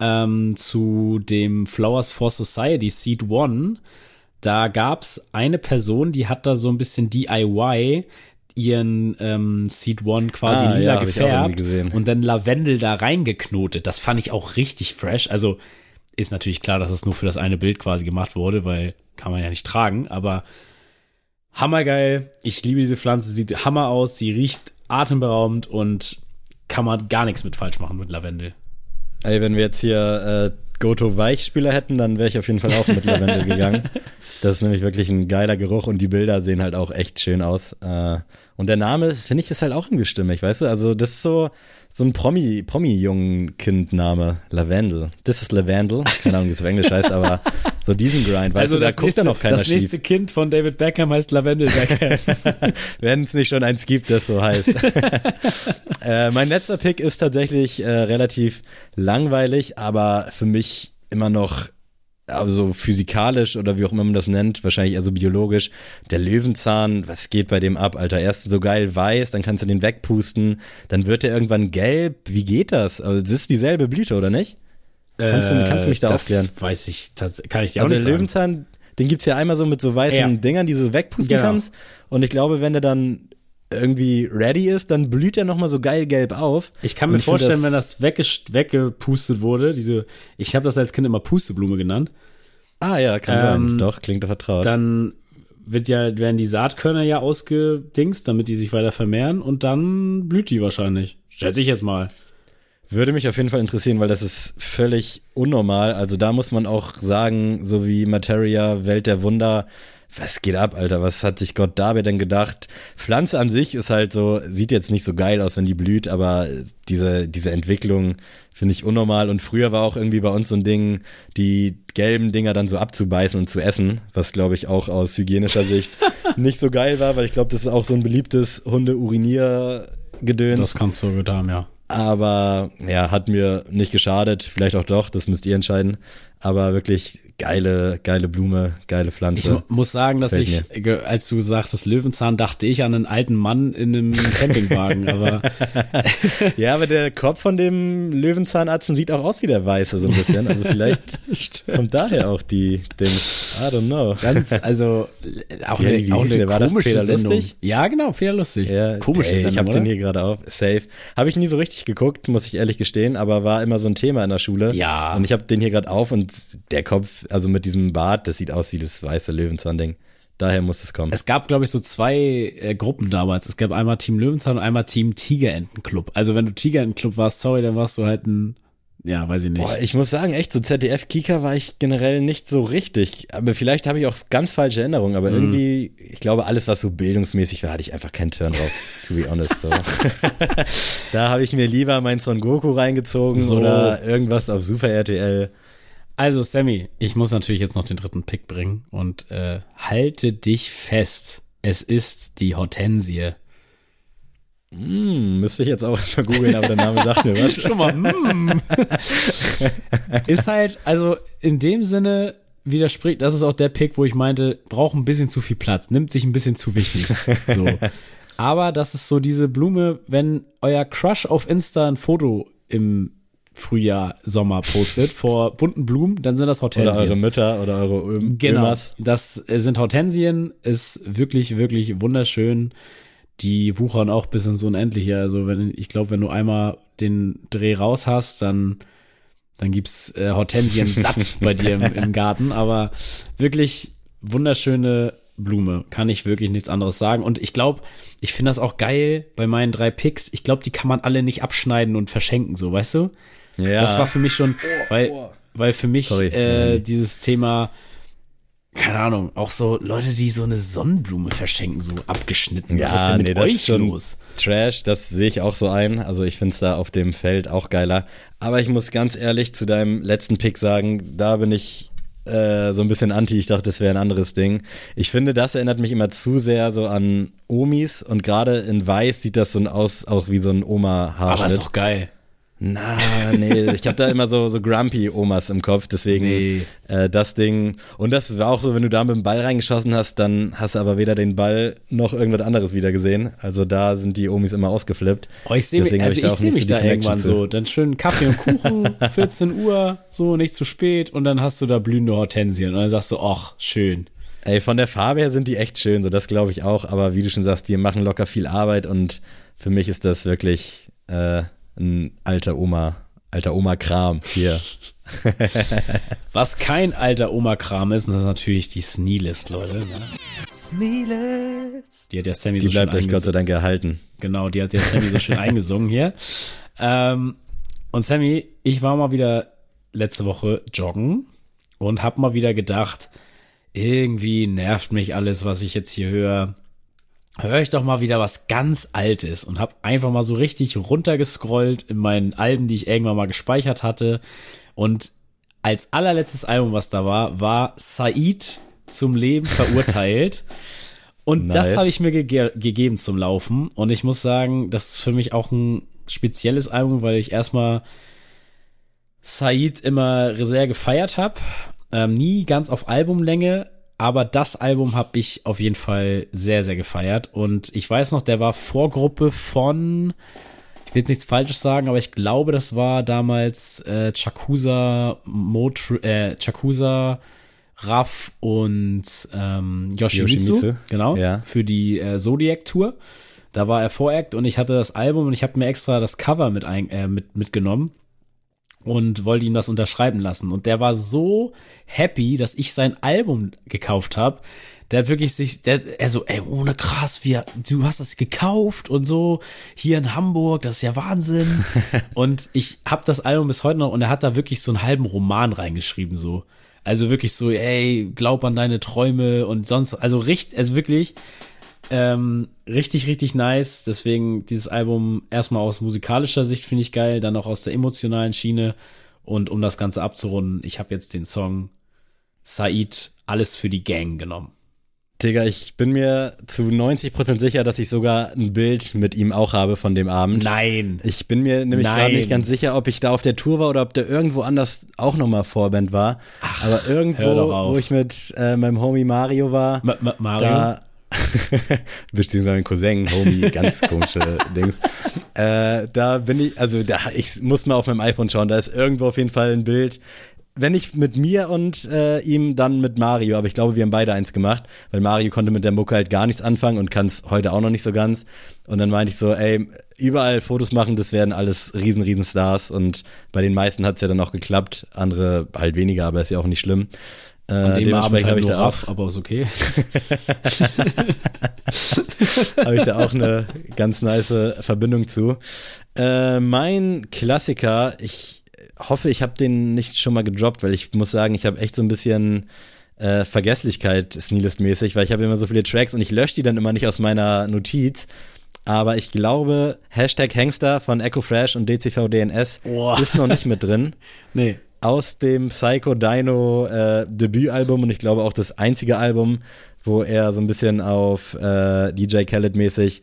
ähm, zu dem Flowers for Society Seed One, da gab's eine Person, die hat da so ein bisschen DIY ihren ähm, Seed One quasi Ah, lila ja, gefärbt und dann Lavendel da reingeknotet. Das fand ich auch richtig fresh. Also ist natürlich klar, dass es nur für das eine Bild quasi gemacht wurde, weil kann man ja nicht tragen, aber hammergeil. Ich liebe diese Pflanze, sieht hammer aus, sie riecht atemberaubend und kann man gar nichts mit falsch machen mit Lavendel. Ey, wenn wir jetzt hier äh, Goto Weichspüler hätten, dann wäre ich auf jeden Fall auch mit Lavendel gegangen. Das ist nämlich wirklich ein geiler Geruch und die Bilder sehen halt auch echt schön aus. Äh, und der Name, finde ich, ist halt auch irgendwie stimmig, weißt du? Also, das ist so, so ein Promi, Promi-Jungen-Kind-Name. Lavendel. Das ist Lavendel. Keine Ahnung, wie es auf Englisch heißt, aber so diesen Grind, weißt also du, da guckt nächste, ja noch keiner Das nächste schief. Kind von David Beckham heißt Lavendel Beckham. Wenn es nicht schon eins gibt, das so heißt. äh, mein letzter Pick ist tatsächlich äh, relativ langweilig, aber für mich immer noch also physikalisch oder wie auch immer man das nennt, wahrscheinlich eher so biologisch, der Löwenzahn, was geht bei dem ab, Alter? Erst so geil weiß, dann kannst du den wegpusten, dann wird er irgendwann gelb. Wie geht das? Also das ist dieselbe Blüte, oder nicht? Kannst du- kannst du mich da Äh, das aufklären? weiß ich, das kann ich dir Also auch der nicht sagen. Löwenzahn, den gibt's ja einmal so mit so weißen Ja. Dingern, die du so wegpusten Genau. kannst. Und ich glaube, wenn der dann irgendwie ready ist, dann blüht er nochmal so geil gelb auf. Ich kann mir ich vorstellen, wenn das weggepustet wurde, diese, ich habe das als Kind immer Pusteblume genannt, Ah ja, kann Ähm, sein. Doch, klingt doch vertraut. dann wird ja, werden die Saatkörner ja ausgedingst, damit die sich weiter vermehren und dann blüht die wahrscheinlich. Schätze ich jetzt mal. Würde mich auf jeden Fall interessieren, weil das ist völlig unnormal. Also da muss man auch sagen, so wie Materia, Welt der Wunder, was geht ab, Alter? Was hat sich Gott dabei denn gedacht? Pflanze an sich ist halt so, sieht jetzt nicht so geil aus, wenn die blüht, aber diese, diese Entwicklung finde ich unnormal. Und früher war auch irgendwie bei uns so ein Ding, die gelben Dinger dann so abzubeißen und zu essen, was glaube ich auch aus hygienischer Sicht nicht so geil war, weil ich glaube, das ist auch so ein beliebtes Hunde-Urinier-Gedöns. Das kannst du gut haben, ja. Aber ja, hat mir nicht geschadet. Vielleicht auch doch, das müsst ihr entscheiden. Aber wirklich geile, geile Blume, geile Ich Pflanze. mu- muss sagen, dass Gefällt ich, ge- als du sagtest Löwenzahn, dachte ich an einen alten Mann in einem Campingwagen, aber Ja, aber der Kopf von dem Löwenzahnarzen sieht auch aus wie der Weiße so ein bisschen. Also vielleicht kommt daher auch die Dings. I don't know. ganz, also auch Ja, eine, auch eine der? War das komische Peter Sendung. Lustig? Ja, genau, Peter Lustig. Ja, Komische ey, Sendung, Ich habe den hier gerade auf. Safe. Habe ich nie so richtig geguckt, muss ich ehrlich gestehen, aber war immer so ein Thema in der Schule. Ja. Und ich habe den hier gerade auf und der Kopf, also mit diesem Bart, das sieht aus wie das weiße Löwenzahn-Ding. Daher muss es kommen. Es gab, glaube ich, so zwei äh, Gruppen damals. Es gab einmal Team Löwenzahn und einmal Team Tigerentenclub. Also wenn du Tigerentenclub warst, sorry, dann warst du halt ein, ja, weiß ich nicht. Boah, ich muss sagen, echt, so ZDF-Kika war ich generell nicht so richtig. Aber vielleicht habe ich auch ganz falsche Erinnerungen. Aber irgendwie, ich glaube, alles, was so bildungsmäßig war, hatte ich einfach keinen Turn drauf, to be honest. So. da habe ich mir lieber mein Son Goku reingezogen So. oder irgendwas auf Super RTL. Also, Sammy, ich muss natürlich jetzt noch den dritten Pick bringen und äh, halte dich fest. Es ist die Hortensie. Hm, müsste ich jetzt auch erstmal googeln, aber der Name sagt mir was. Schon mal, mm. ist halt, also in dem Sinne widerspricht, das ist auch der Pick, wo ich meinte, braucht ein bisschen zu viel Platz, nimmt sich ein bisschen zu wichtig. So. Aber das ist so diese Blume, wenn euer Crush auf Insta ein Foto im Frühjahr, Sommer postet vor bunten Blumen, dann sind das Oder eure Hortensien. Mütter oder eure Ö Genau, Ömas. das äh, sind Hortensien, ist wirklich, wirklich wunderschön. Die wuchern auch bis ins Unendliche. Also wenn ich glaube, wenn du einmal den Dreh raus hast, dann dann gibt's äh, Hortensien satt bei dir im, im Garten. Aber wirklich wunderschöne Blume, kann ich wirklich nichts anderes sagen. Und ich glaube, ich finde das auch geil bei meinen drei Picks. Ich glaube, die kann man alle nicht abschneiden und verschenken, so weißt du? Ja, Das war für mich schon, weil, weil für mich Sorry. äh, dieses Thema, keine Ahnung, auch so Leute, die so eine Sonnenblume verschenken, so abgeschnitten. Was ist denn mit nee, das euch ist schon los? Trash, das sehe ich auch so ein. Also ich finde es da auf dem Feld auch geiler. Aber ich muss ganz ehrlich zu deinem letzten Pick sagen, da bin ich äh, so ein bisschen anti. Ich dachte, das wäre ein anderes Ding. Ich finde, das erinnert mich immer zu sehr so an Omis und gerade in Weiß sieht das so aus, auch wie so ein Aber ist Oma-Haarschnitt. doch geil. Na, nee, ich habe da immer so, so grumpy Omas im Kopf, deswegen Nee. äh, das Ding. Und das war auch so, wenn du da mit dem Ball reingeschossen hast, dann hast du aber weder den Ball noch irgendwas anderes wieder gesehen. Also da sind die Omis immer ausgeflippt. Oh, ich sehe mich, also da ich sehe nicht mich so die da irgendwann zu. so. Dann schön Kaffee und Kuchen, 14 Uhr, so nicht zu spät und dann hast du da blühende Hortensien und dann sagst du, ach, schön. Ey, von der Farbe her sind die echt schön, so das glaube ich auch. Aber wie du schon sagst, die machen locker viel Arbeit und für mich ist das wirklich äh, ein alter Oma, alter Oma-Kram hier. Was kein alter Oma-Kram ist, das ist natürlich die Sneelist, Leute. Ne? Die hat ja Sammy Die so schön bleibt euch Gott sei eingesungen. Dank erhalten. Genau, die hat ja Sammy so schön eingesungen hier. Ähm, und Sammy, ich war mal wieder letzte Woche joggen und hab mal wieder gedacht, irgendwie nervt mich alles, was ich jetzt hier höre. Hör ich doch mal wieder was ganz Altes und hab einfach mal so richtig runtergescrollt in meinen Alben, die ich irgendwann mal gespeichert hatte. Und als allerletztes Album, was da war, war Said zum Leben verurteilt. Und Nice. das habe ich mir gege gegeben zum Laufen. Und ich muss sagen, das ist für mich auch ein spezielles Album, weil ich erstmal Said immer sehr gefeiert habe. Ähm, nie ganz auf Albumlänge, aber das Album habe ich auf jeden Fall sehr, sehr gefeiert. Und ich weiß noch, der war Vorgruppe von, ich will jetzt nichts Falsches sagen, aber ich glaube, das war damals äh, Chakusa, Motru, äh, Chakusa, Raff und ähm, Yoshimitsu, Yoshimitsu, genau, ja. für die äh, Zodiac Tour. Da war er Voract und ich hatte das Album und ich habe mir extra das Cover mit, ein, äh, mit mitgenommen und wollte ihm das unterschreiben lassen. Und der war so happy, dass ich sein Album gekauft habe. Der hat wirklich sich, der, er so, ey, ohne krass, wie, du hast das gekauft und so, hier in Hamburg, das ist ja Wahnsinn. und ich habe das Album bis heute noch und er hat da wirklich so einen halben Roman reingeschrieben, so. Also wirklich so, ey, glaub an deine Träume und sonst, also richtig, also wirklich, ähm, richtig, richtig nice. Deswegen dieses Album erstmal aus musikalischer Sicht finde ich geil, dann auch aus der emotionalen Schiene. Und um das Ganze abzurunden, ich habe jetzt den Song Said, alles für die Gang genommen. Digga, ich bin mir zu 90% sicher, dass ich sogar ein Bild mit ihm auch habe von dem Abend. Nein. Ich bin mir nämlich gerade nicht ganz sicher, ob ich da auf der Tour war oder ob der irgendwo anders auch nochmal Vorband war. Aber hör irgendwo, wo ich mit äh, meinem Homie Mario war, Ma Mario? da beziehungsweise mein Cousin, Homie, ganz komische Dings. Äh, da bin ich, also da, ich muss mal auf meinem iPhone schauen, da ist irgendwo auf jeden Fall ein Bild. Wenn nicht mit mir und äh, ihm, dann mit Mario. Aber ich glaube, wir haben beide eins gemacht, weil Mario konnte mit der Mucke halt gar nichts anfangen und kann es heute auch noch nicht so ganz. Und dann meinte ich so, ey, überall Fotos machen, das werden alles riesen, riesen Stars. Und bei den meisten hat es ja dann auch geklappt, andere halt weniger, aber ist ja auch nicht schlimm. Äh, An dem Abend halt habe ich nur da auch aber ist okay. habe ich da auch eine ganz nice Verbindung zu. Äh, mein Klassiker, ich hoffe, ich habe den nicht schon mal gedroppt, weil ich muss sagen, ich habe echt so ein bisschen äh, Vergesslichkeit Sneelist-mäßig, weil ich habe immer so viele Tracks und ich lösche die dann immer nicht aus meiner Notiz. Aber ich glaube, Hashtag Hangster von Echo Fresh und DCV DNS Boah. ist noch nicht mit drin. Nee. Aus dem Psycho Dino äh, Debütalbum und ich glaube auch das einzige Album, wo er so ein bisschen auf äh, DJ Khaled mäßig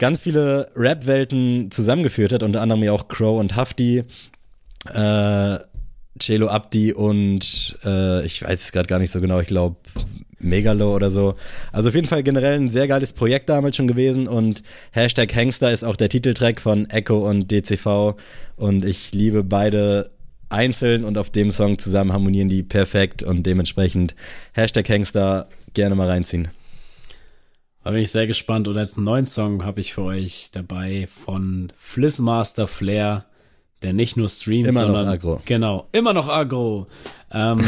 ganz viele Rap-Welten zusammengeführt hat, unter anderem ja auch Crow und Hafti, äh, Celo Abdi und äh, ich weiß es gerade gar nicht so genau, ich glaube Megalo oder so. Also auf jeden Fall generell ein sehr geiles Projekt damals schon gewesen und Hashtag Hangster ist auch der Titeltrack von Echo und DCV und ich liebe beide einzeln und auf dem Song zusammen harmonieren die perfekt und dementsprechend Hashtag Hangster gerne mal reinziehen. Da bin ich sehr gespannt. Und als neuen Song habe ich für euch dabei von Flissmaster Flair, der nicht nur streamt, Immer noch sondern aggro. genau, immer noch aggro. Ähm,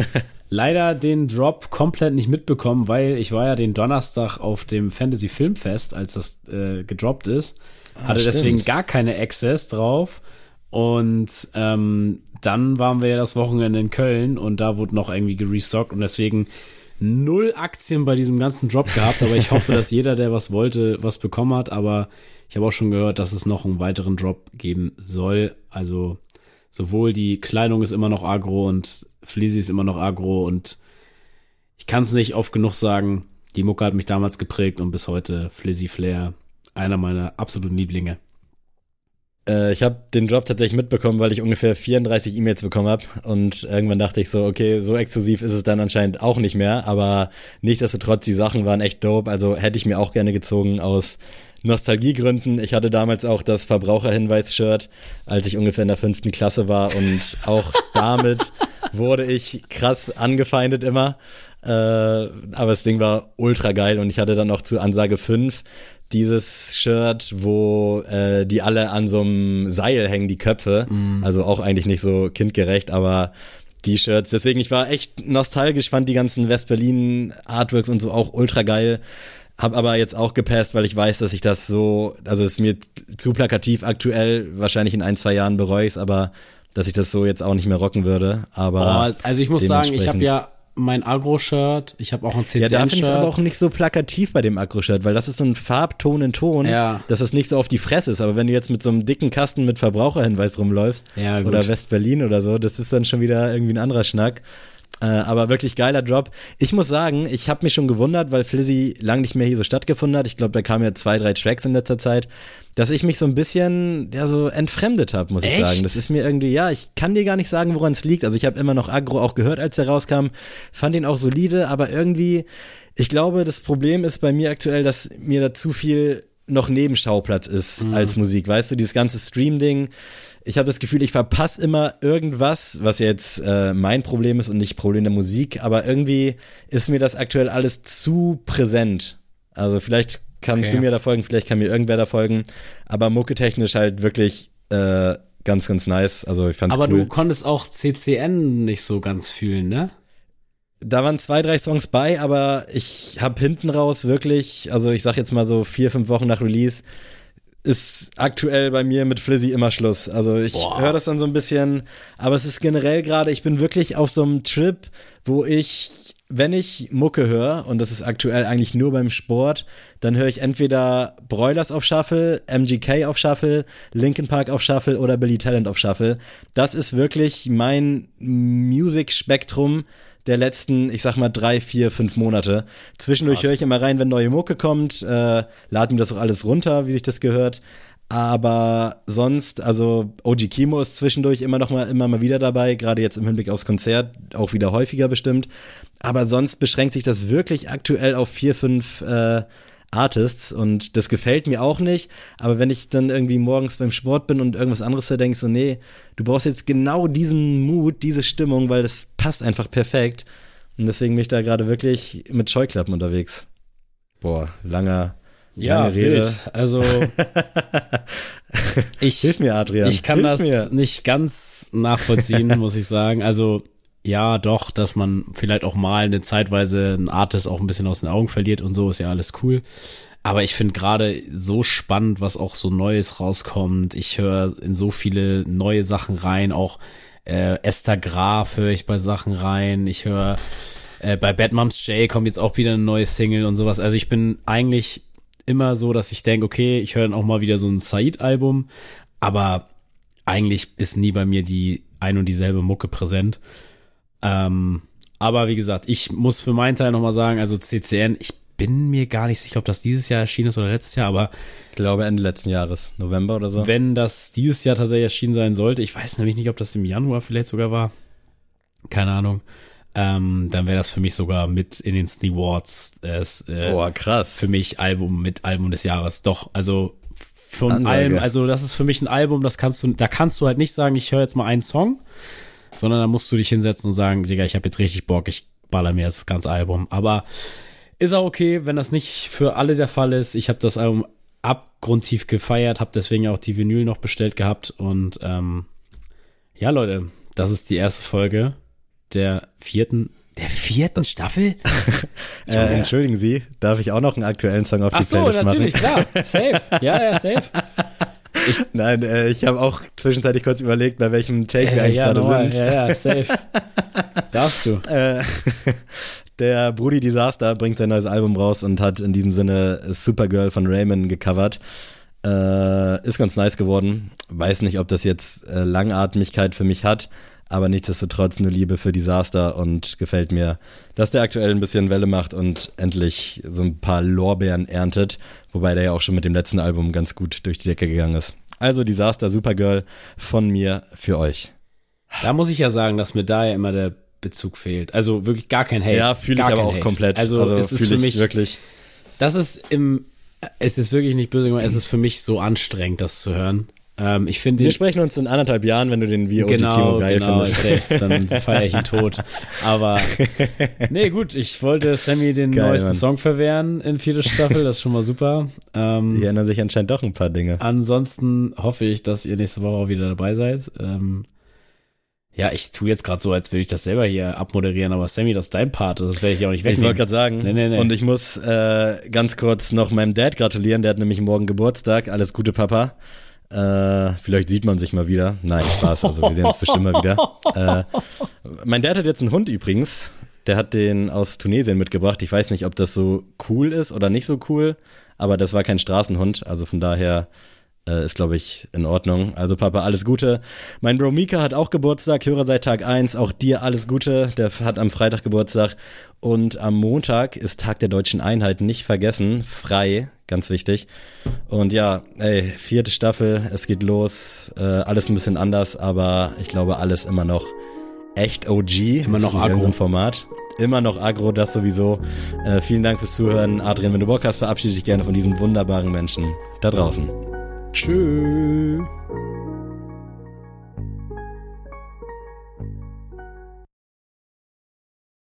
leider den Drop komplett nicht mitbekommen, weil ich war ja den Donnerstag auf dem Fantasy Filmfest, als das äh, gedroppt ist. Hatte stimmt. deswegen gar keine Access drauf. Und ähm, dann waren wir ja das Wochenende in Köln und da wurde noch irgendwie gerestockt und deswegen null Aktien bei diesem ganzen Drop gehabt, aber ich hoffe, dass jeder, der was wollte, was bekommen hat. Aber ich habe auch schon gehört, dass es noch einen weiteren Drop geben soll. Also sowohl die Kleidung ist immer noch agro und Fleasy ist immer noch agro und ich kann es nicht oft genug sagen. Die Mucke hat mich damals geprägt und bis heute Flizzy Flair, einer meiner absoluten Lieblinge. Äh, ich habe den Job tatsächlich mitbekommen, weil ich ungefähr 34 E-Mails bekommen habe und irgendwann dachte ich so, okay, so exklusiv ist es dann anscheinend auch nicht mehr, aber nichtsdestotrotz, die Sachen waren echt dope, also hätte ich mir auch gerne gezogen aus Nostalgiegründen. Ich hatte damals auch das Verbraucherhinweis-Shirt, als ich ungefähr in der fünften Klasse war. Und auch damit wurde ich krass angefeindet immer. Äh, aber das Ding war ultra geil. Und ich hatte dann noch zu Ansage 5 dieses Shirt, wo äh, die alle an so einem Seil hängen, die Köpfe. Also auch eigentlich nicht so kindgerecht, aber die Shirts. Deswegen, ich war echt nostalgisch, fand die ganzen West-Berlin Artworks und so auch ultra geil. Hab aber jetzt auch gepasst, weil ich weiß, dass ich das so, also es ist mir zu plakativ aktuell, wahrscheinlich in ein, zwei Jahren bereue ich aber dass ich das so jetzt auch nicht mehr rocken würde. Aber Oh, also ich muss sagen, ich habe ja mein Agro-Shirt, ich habe auch ein Ja, da finde ich aber auch nicht so plakativ bei dem Akro-Shirt, weil das ist so ein Farbton in Ton, Ja. dass es nicht so auf die Fresse ist. Aber wenn du jetzt mit so einem dicken Kasten mit Verbraucherhinweis rumläufst Ja, oder West-Berlin oder so, das ist dann schon wieder irgendwie ein anderer Schnack. Äh, aber wirklich geiler Drop. Ich muss sagen, ich habe mich schon gewundert, weil Flizzy lang nicht mehr hier so stattgefunden hat. Ich glaube, da kamen ja zwei, drei Tracks in letzter Zeit, dass ich mich so ein bisschen ja so entfremdet habe, muss ich Echt? sagen. Das ist mir irgendwie, ja, ich kann dir gar nicht sagen, woran es liegt. Also ich habe immer noch Agro auch gehört, als er rauskam, fand ihn auch solide, aber irgendwie, ich glaube, das Problem ist bei mir aktuell, dass mir da zu viel noch Nebenschauplatz ist als Musik. Weißt du, dieses ganze Stream-Ding. Ich habe das Gefühl, ich verpasse immer irgendwas, was jetzt äh, mein Problem ist und nicht Problem der Musik, aber irgendwie ist mir das aktuell alles zu präsent. Also vielleicht kannst Okay. du mir da folgen, vielleicht kann mir irgendwer da folgen, aber mucketechnisch halt wirklich äh, ganz, ganz nice. Also ich fand's aber cool. du konntest auch CCN nicht so ganz fühlen, ne? Da waren zwei, drei Songs bei, aber ich habe hinten raus wirklich, also ich sag jetzt mal so vier, fünf Wochen nach Release, ist aktuell bei mir mit Flizzy immer Schluss. Also ich höre das dann so ein bisschen, aber es ist generell gerade, ich bin wirklich auf so einem Trip, wo ich, wenn ich Mucke höre, und das ist aktuell eigentlich nur beim Sport, dann höre ich entweder Broilers auf Shuffle, MGK auf Shuffle, Linkin Park auf Shuffle oder Billy Talent auf Shuffle. Das ist wirklich mein Music-Spektrum der letzten, ich sag mal, drei, vier, fünf Monate. Zwischendurch höre ich immer rein, wenn neue Mucke kommt, äh, lade mir das auch alles runter, wie sich das gehört. Aber sonst, also OG Kimo ist zwischendurch immer noch mal, immer mal wieder dabei, gerade jetzt im Hinblick aufs Konzert, auch wieder häufiger bestimmt. Aber sonst beschränkt sich das wirklich aktuell auf vier, fünf äh, Artists und das gefällt mir auch nicht. Aber wenn ich dann irgendwie morgens beim Sport bin und irgendwas anderes höre, denke so, nee, du brauchst jetzt genau diesen Mut, diese Stimmung, weil das passt einfach perfekt. Und deswegen bin ich da gerade wirklich mit Scheuklappen unterwegs. Boah, langer, lange Rede. wild. Also ich, Hilf mir, Adrian. ich kann Hilf das mir. nicht ganz nachvollziehen, muss ich sagen. Also ja, doch, dass man vielleicht auch mal eine Zeitweise einen Artist auch ein bisschen aus den Augen verliert und so, ist ja alles cool. Aber ich finde gerade so spannend, was auch so Neues rauskommt. Ich höre in so viele neue Sachen rein, auch äh, Esther Graf höre ich bei Sachen rein. Ich höre äh, bei Bad Moms J kommt jetzt auch wieder eine neue Single und sowas. Also ich bin eigentlich immer so, dass ich denke, okay, ich höre dann auch mal wieder so ein Said-Album, aber eigentlich ist nie bei mir die ein und dieselbe Mucke präsent. Ähm, aber wie gesagt, ich muss für meinen Teil nochmal sagen, also CCN, ich bin mir gar nicht sicher, ob das dieses Jahr erschienen ist oder letztes Jahr, aber Ich glaube Ende letzten Jahres, November oder so. wenn das dieses Jahr tatsächlich erschienen sein sollte, ich weiß nämlich nicht, ob das im Januar vielleicht sogar war, keine Ahnung, ähm, dann wäre das für mich sogar mit in den Sneak Awards äh, Boah, krass. für mich Album mit Album des Jahres. Doch, also von allem, also das ist für mich ein Album, das kannst du, da kannst du halt nicht sagen, ich höre jetzt mal einen Song, sondern da musst du dich hinsetzen und sagen, Digga, ich habe jetzt richtig Bock, ich baller mir das ganze Album. Aber ist auch okay, wenn das nicht für alle der Fall ist. Ich habe das Album abgrundtief gefeiert, habe deswegen auch die Vinyl noch bestellt gehabt und ähm, ja, Leute, das ist die erste Folge der vierten, der vierten Staffel? Äh, entschuldigen Sie, darf ich auch noch einen aktuellen Song auf Ach die so, Playlist natürlich, machen? klar. Safe. Ja, ja, safe. Nein, äh, ich habe auch zwischenzeitlich kurz überlegt, bei welchem Take wir Äh, eigentlich ja, gerade normal. sind. Ja, ja, safe. Darfst du. Äh, der Brudi Disaster bringt sein neues Album raus und hat in diesem Sinne Supergirl von Raymond gecovert. Äh, ist ganz nice geworden. Weiß nicht, ob das jetzt äh, Langatmigkeit für mich hat, aber nichtsdestotrotz eine Liebe für Disaster und gefällt mir, dass der aktuell ein bisschen Welle macht und endlich so ein paar Lorbeeren erntet, wobei der ja auch schon mit dem letzten Album ganz gut durch die Decke gegangen ist. Also Disaster Supergirl von mir für euch. Da muss ich ja sagen, dass mir da ja immer der Bezug fehlt. Also wirklich gar kein Hate. Ja, fühle ich aber auch Hate. komplett. Also, es ist für ich mich, wirklich. das ist im, es ist wirklich nicht böse gemeint, es ist für mich so anstrengend, das zu hören. Ähm, ich finde Wir sprechen uns in anderthalb Jahren, wenn du den Kimo genau, geil genau, findest. safe, dann feiere ich ihn tot. Aber, nee, gut, ich wollte Sammy den Geil, neuesten Mann. Song verwehren in vierte Staffel, das ist schon mal super. Ähm, Hier ändern sich anscheinend doch ein paar Dinge. Ansonsten hoffe ich, dass ihr nächste Woche auch wieder dabei seid. Ähm, ja, ich tue jetzt gerade so, als würde ich das selber hier abmoderieren, aber Sammy, das ist dein Part, das werde ich auch nicht Ich wollte wegnehmen. gerade sagen, Nee, nee, nee. und ich muss äh, ganz kurz noch meinem Dad gratulieren, der hat nämlich morgen Geburtstag. Alles Gute, Papa. Äh, vielleicht sieht man sich mal wieder. Nein, Spaß, also wir sehen uns bestimmt mal wieder. Äh, mein Dad hat jetzt einen Hund übrigens. der hat den aus Tunesien mitgebracht. Ich weiß nicht, ob das so cool ist oder nicht so cool, aber das war kein Straßenhund, also von daher äh, ist, glaube ich, in Ordnung. Also Papa, alles Gute. Mein Bro Mika hat auch Geburtstag, Hörer seit Tag 1. Auch dir alles Gute. Der hat am Freitag Geburtstag. Und am Montag ist Tag der deutschen Einheit, nicht vergessen. Frei, ganz wichtig. Und ja, ey, vierte Staffel, es geht los. Äh, alles ein bisschen anders, aber ich glaube, alles immer noch echt OG. Immer noch Agro. Format. Immer noch Agro, das sowieso. Äh, vielen Dank fürs Zuhören. Adrian, wenn du Bock hast, verabschiede dich gerne von diesen wunderbaren Menschen da draußen. Tschüss.